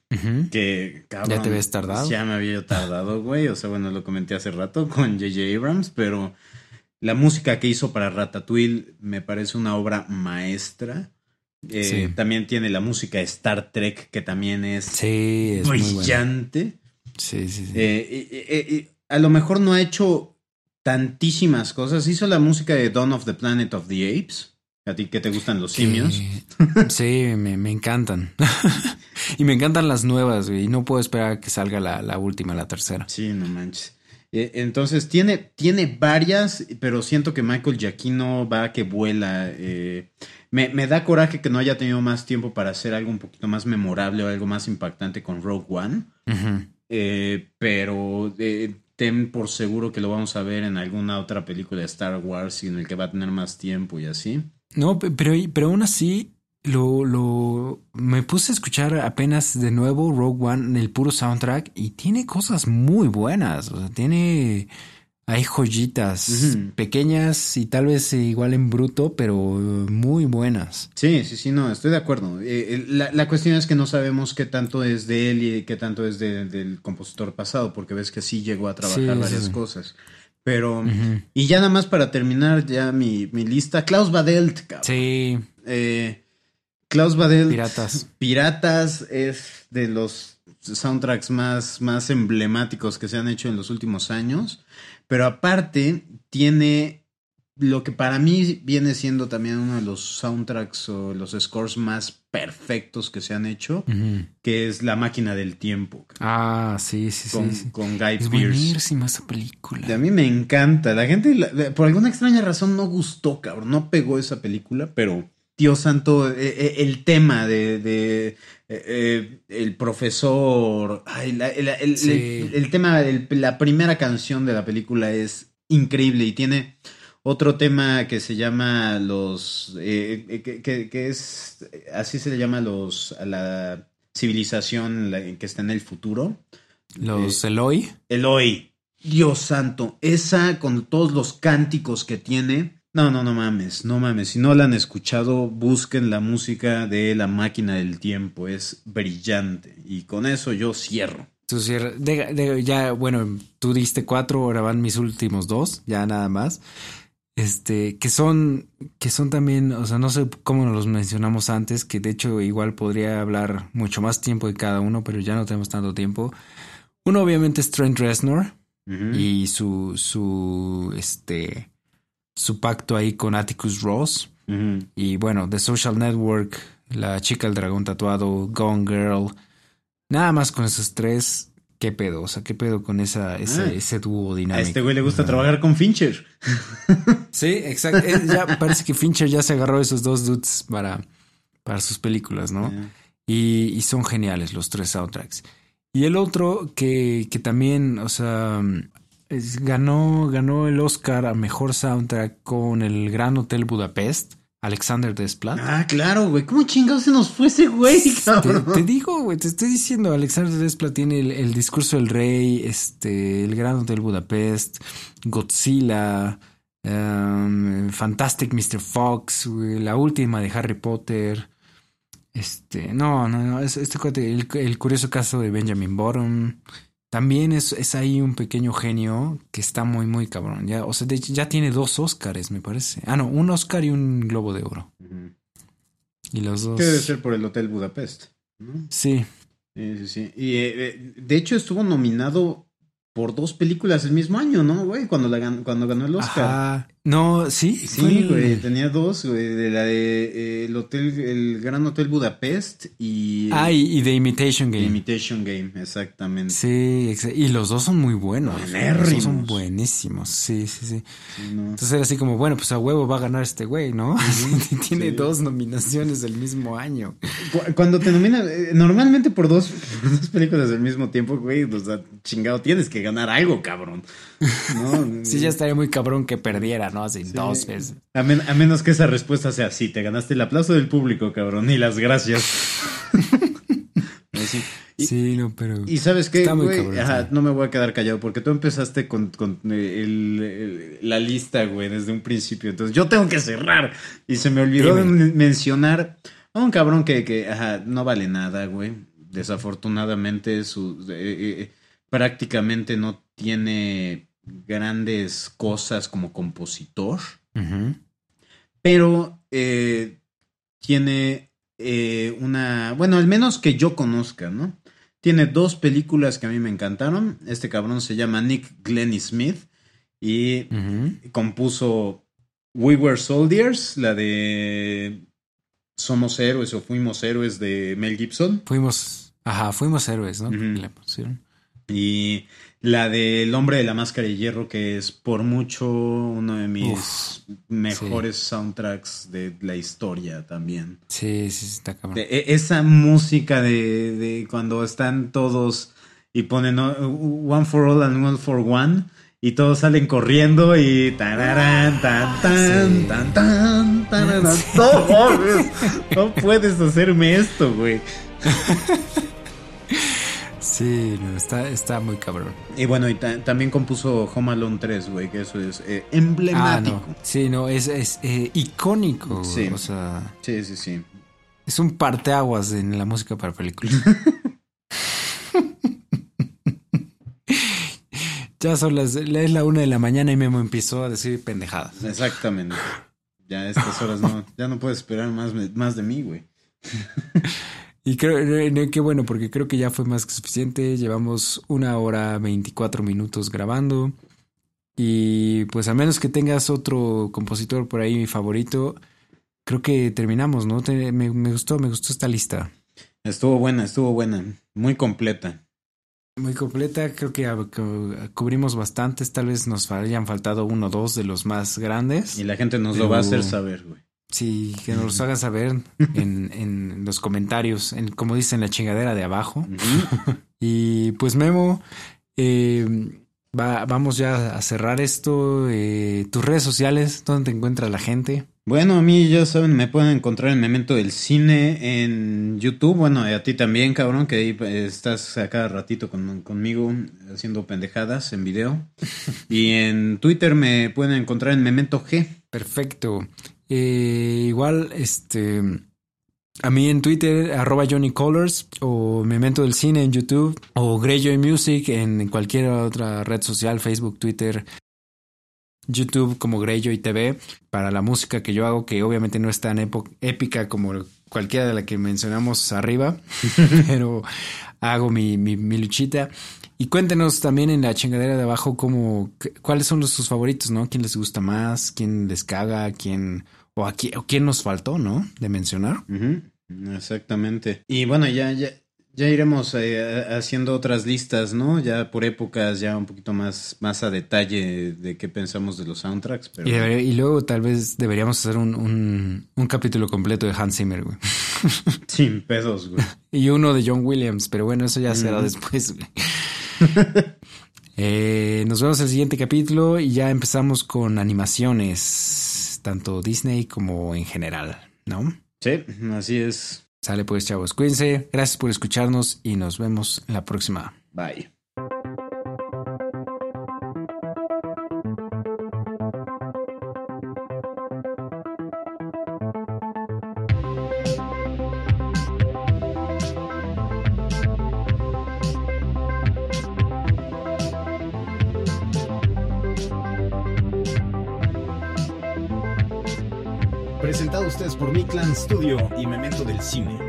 que cabrón, Ya te ves tardado. Ya me había tardado, güey. O sea, bueno, lo comenté hace rato con J.J. Abrams, pero la música que hizo para Ratatouille me parece una obra maestra. Eh, también tiene la música Star Trek, que también es, brillante. Sí, sí, sí. Eh, a lo mejor no ha hecho tantísimas cosas. Hizo la música de Dawn of the Planet of the Apes. ¿A ti que te gustan los simios? Sí, me, encantan. y me encantan las nuevas, y no puedo esperar a que salga la, la última, la tercera. Sí, no manches. Eh, entonces tiene, tiene varias, pero siento que Michael Giacchino va a que vuela. Eh, me, da coraje que no haya tenido más tiempo para hacer algo un poquito más memorable o algo más impactante con Rogue One. Eh, pero ten por seguro que lo vamos a ver en alguna otra película de Star Wars y en el que va a tener más tiempo y así. No, pero, pero aún así, lo, lo me puse a escuchar apenas de nuevo Rogue One, el puro soundtrack, y tiene cosas muy buenas. O sea, tiene hay joyitas pequeñas y tal vez igual en bruto, pero muy buenas. Sí, sí, sí, no, estoy de acuerdo. Eh, la, cuestión es que no sabemos qué tanto es de él y qué tanto es del compositor pasado, porque ves que sí llegó a trabajar varias cosas. Pero, y ya nada más para terminar ya mi, mi lista, Klaus Badelt, cabrón. Sí. Eh, Klaus Badelt. Piratas. Piratas es de los soundtracks más, más emblemáticos que se han hecho en los últimos años. Pero aparte, tiene lo que para mí viene siendo también uno de los soundtracks o los scores más perfectos que se han hecho, que es La máquina del tiempo. Ah, sí, sí, con, sí. Con Guy es Pearce. buenísima esa película. A mí me encanta. La gente, la, por alguna extraña razón, no gustó, cabrón. No pegó esa película, pero Dios santo, eh, eh, el tema de, de eh, el profesor, ay, la, el, el, sí. el, el, tema, la primera canción de la película es increíble y tiene otro tema que se llama los, eh, que, que, que, es, así se le llama los, a la civilización que está en el futuro. Los eh, Eloi. Eloi. Dios santo, esa con todos los cánticos que tiene. No, no, no mames, no mames. Si no la han escuchado, busquen la música de La Máquina del Tiempo. Es brillante. Y con eso yo cierro. Tú cierras. De, de, ya, bueno, tú diste cuatro, ahora van mis últimos dos, ya nada más este, que son, que son también, o sea, no sé cómo nos los mencionamos antes, que de hecho igual podría hablar mucho más tiempo de cada uno, pero ya no tenemos tanto tiempo. Uno obviamente es Trent Reznor uh -huh. y su, su, este, su pacto ahí con Atticus Ross. Uh -huh. Y bueno, The Social Network, La chica del dragón tatuado, Gone Girl. Nada más con esos tres ¿Qué pedo? O sea, ¿qué pedo con esa, ese, ah, ese dúo dinámico? A este güey le gusta trabajar con Fincher. Sí, exacto. ya parece que Fincher ya se agarró esos dos dudes para, para sus películas, ¿no? Yeah. Y, y, son geniales los tres soundtracks. Y el otro que, que también, o sea, es, ganó, ganó el Oscar a Mejor Soundtrack con el Gran Hotel Budapest. Alexander Desplat. Ah, claro, güey. ¿Cómo chingados se nos fue ese güey, cabrón? Te, te digo, güey, te estoy diciendo, Alexander Desplat tiene el, el, discurso del rey, este, el Gran Hotel Budapest, Godzilla, um, Fantastic Mr. Fox, güey, la última de Harry Potter. Este, no, no, no, este, el, el curioso caso de Benjamin Bottom. También es, es, ahí un pequeño genio que está muy, muy cabrón. Ya, o sea, de, ya tiene dos Oscars, me parece. Ah, no, un Oscar y un Globo de Oro. Uh -huh. Y los dos. Que debe ser por el Hotel Budapest. ¿no? Sí. Sí, sí, sí. Y eh, de hecho estuvo nominado por dos películas el mismo año, ¿no, güey? Cuando, la ganó, cuando ganó el Oscar. Ajá. No, sí. Sí, güey. Tenía dos, güey. De la de eh, el hotel, el Gran Hotel Budapest y. Ah, y, y The Imitation Game. The Imitation Game, exactamente. Sí, exa y los dos son muy buenos. Los dos son buenísimos. Sí, sí, sí. sí no. Entonces era así como, bueno, pues a huevo va a ganar este güey, ¿no? Tiene sí. dos nominaciones del mismo año. Cuando te nominan, eh, normalmente por dos, por dos películas del mismo tiempo, güey, o sea, chingado, tienes que ganar algo, cabrón. ¿No? sí, ya estaría muy cabrón que perdiera, ¿no? Así sí. dos veces. A, men a, menos que esa respuesta sea sí, te ganaste el aplauso del público, cabrón, y las gracias. sí. Y, sí, no, pero. Y sabes qué, güey, cabrón, Ajá, sí. no me voy a quedar callado porque tú empezaste con, con eh, el, el, la lista, güey, desde un principio. Entonces yo tengo que cerrar. Y se me olvidó Dime. mencionar a un cabrón que, que ajá, no vale nada, güey. Desafortunadamente, su, eh, eh, prácticamente no tiene grandes cosas como compositor, uh -huh. pero eh, tiene eh, una, bueno, al menos que yo conozca, ¿no? Tiene dos películas que a mí me encantaron. Este cabrón se llama Nick Glennie Smith y uh -huh. compuso We Were Soldiers, la de Somos héroes o Fuimos héroes de Mel Gibson. Fuimos, ajá, fuimos héroes, ¿no? Uh -huh. Y la del hombre de la máscara de hierro, que es por mucho uno de mis Uf, mejores sí. soundtracks de la historia también. Sí, sí, está cabrón. De, e, esa música de, de, cuando están todos y ponen One for All and One for One y todos salen corriendo y tararán, tan, tan, sí. tan, tan, sí. no, no puedes hacerme esto, güey. Sí, no, está, está muy cabrón. Y bueno, y ta también compuso Home Alone 3, güey, que eso es eh, emblemático. Ah, no. Sí, no, es, es eh, icónico. Sí. O sea. Sí, sí, sí. Es un parteaguas en la música para películas. Ya son las, es la una de la mañana y Memo empezó a decir pendejadas. Exactamente. Ya a estas horas no, ya no puedes esperar más, más de mí, güey. Y creo que bueno, porque creo que ya fue más que suficiente. Llevamos una hora 24 minutos grabando. Y pues a menos que tengas otro compositor por ahí mi favorito, creo que terminamos, ¿no? me, gustó, me gustó esta lista. Estuvo buena, estuvo buena, muy completa. Muy completa, creo que cubrimos bastantes, tal vez nos hayan faltado uno o dos de los más grandes. Y la gente nos lo va a hacer saber, güey. Sí, que nos lo hagan saber en, en los comentarios, en, como dicen, la chingadera de abajo. y pues Memo, eh, vamos ya a cerrar esto. Eh, tus redes sociales, ¿dónde te encuentra la gente? Bueno, a mí ya saben, me pueden encontrar en Memento del Cine en YouTube. Bueno, a ti también, cabrón, que ahí estás a cada ratito conmigo haciendo pendejadas en video. y en Twitter me pueden encontrar en Memento G. Perfecto. Eh, igual, este, a mí en Twitter, arroba Johnny Colors, o Memento del Cine en YouTube, o Greyjoy Music en cualquier otra red social, Facebook, Twitter, YouTube como Greyjoy TV, para la música que yo hago, que obviamente no es tan épica como cualquiera de la que mencionamos arriba, pero hago mi, mi, mi, luchita. Y cuéntenos también en la chingadera de abajo cómo, cuáles son los, sus favoritos, ¿no? ¿Quién les gusta más? ¿Quién les caga? ¿Quién o, aquí, o quién nos faltó, ¿no? De mencionar. Exactamente. Y bueno, ya, ya, ya iremos eh, haciendo otras listas, ¿no? Ya por épocas, ya un poquito más, más a detalle de qué pensamos de los soundtracks. Pero... Y, luego tal vez deberíamos hacer un, un, un capítulo completo de Hans Zimmer, güey. Sin pedos, güey. y uno de John Williams, pero bueno, eso ya será después, güey. eh, nos vemos en el siguiente capítulo y ya empezamos con animaciones tanto Disney como en general, ¿no? Sí, así es. Sale pues, chavos. Cuídense. Gracias por escucharnos y nos vemos en la próxima. Bye. Presentado ustedes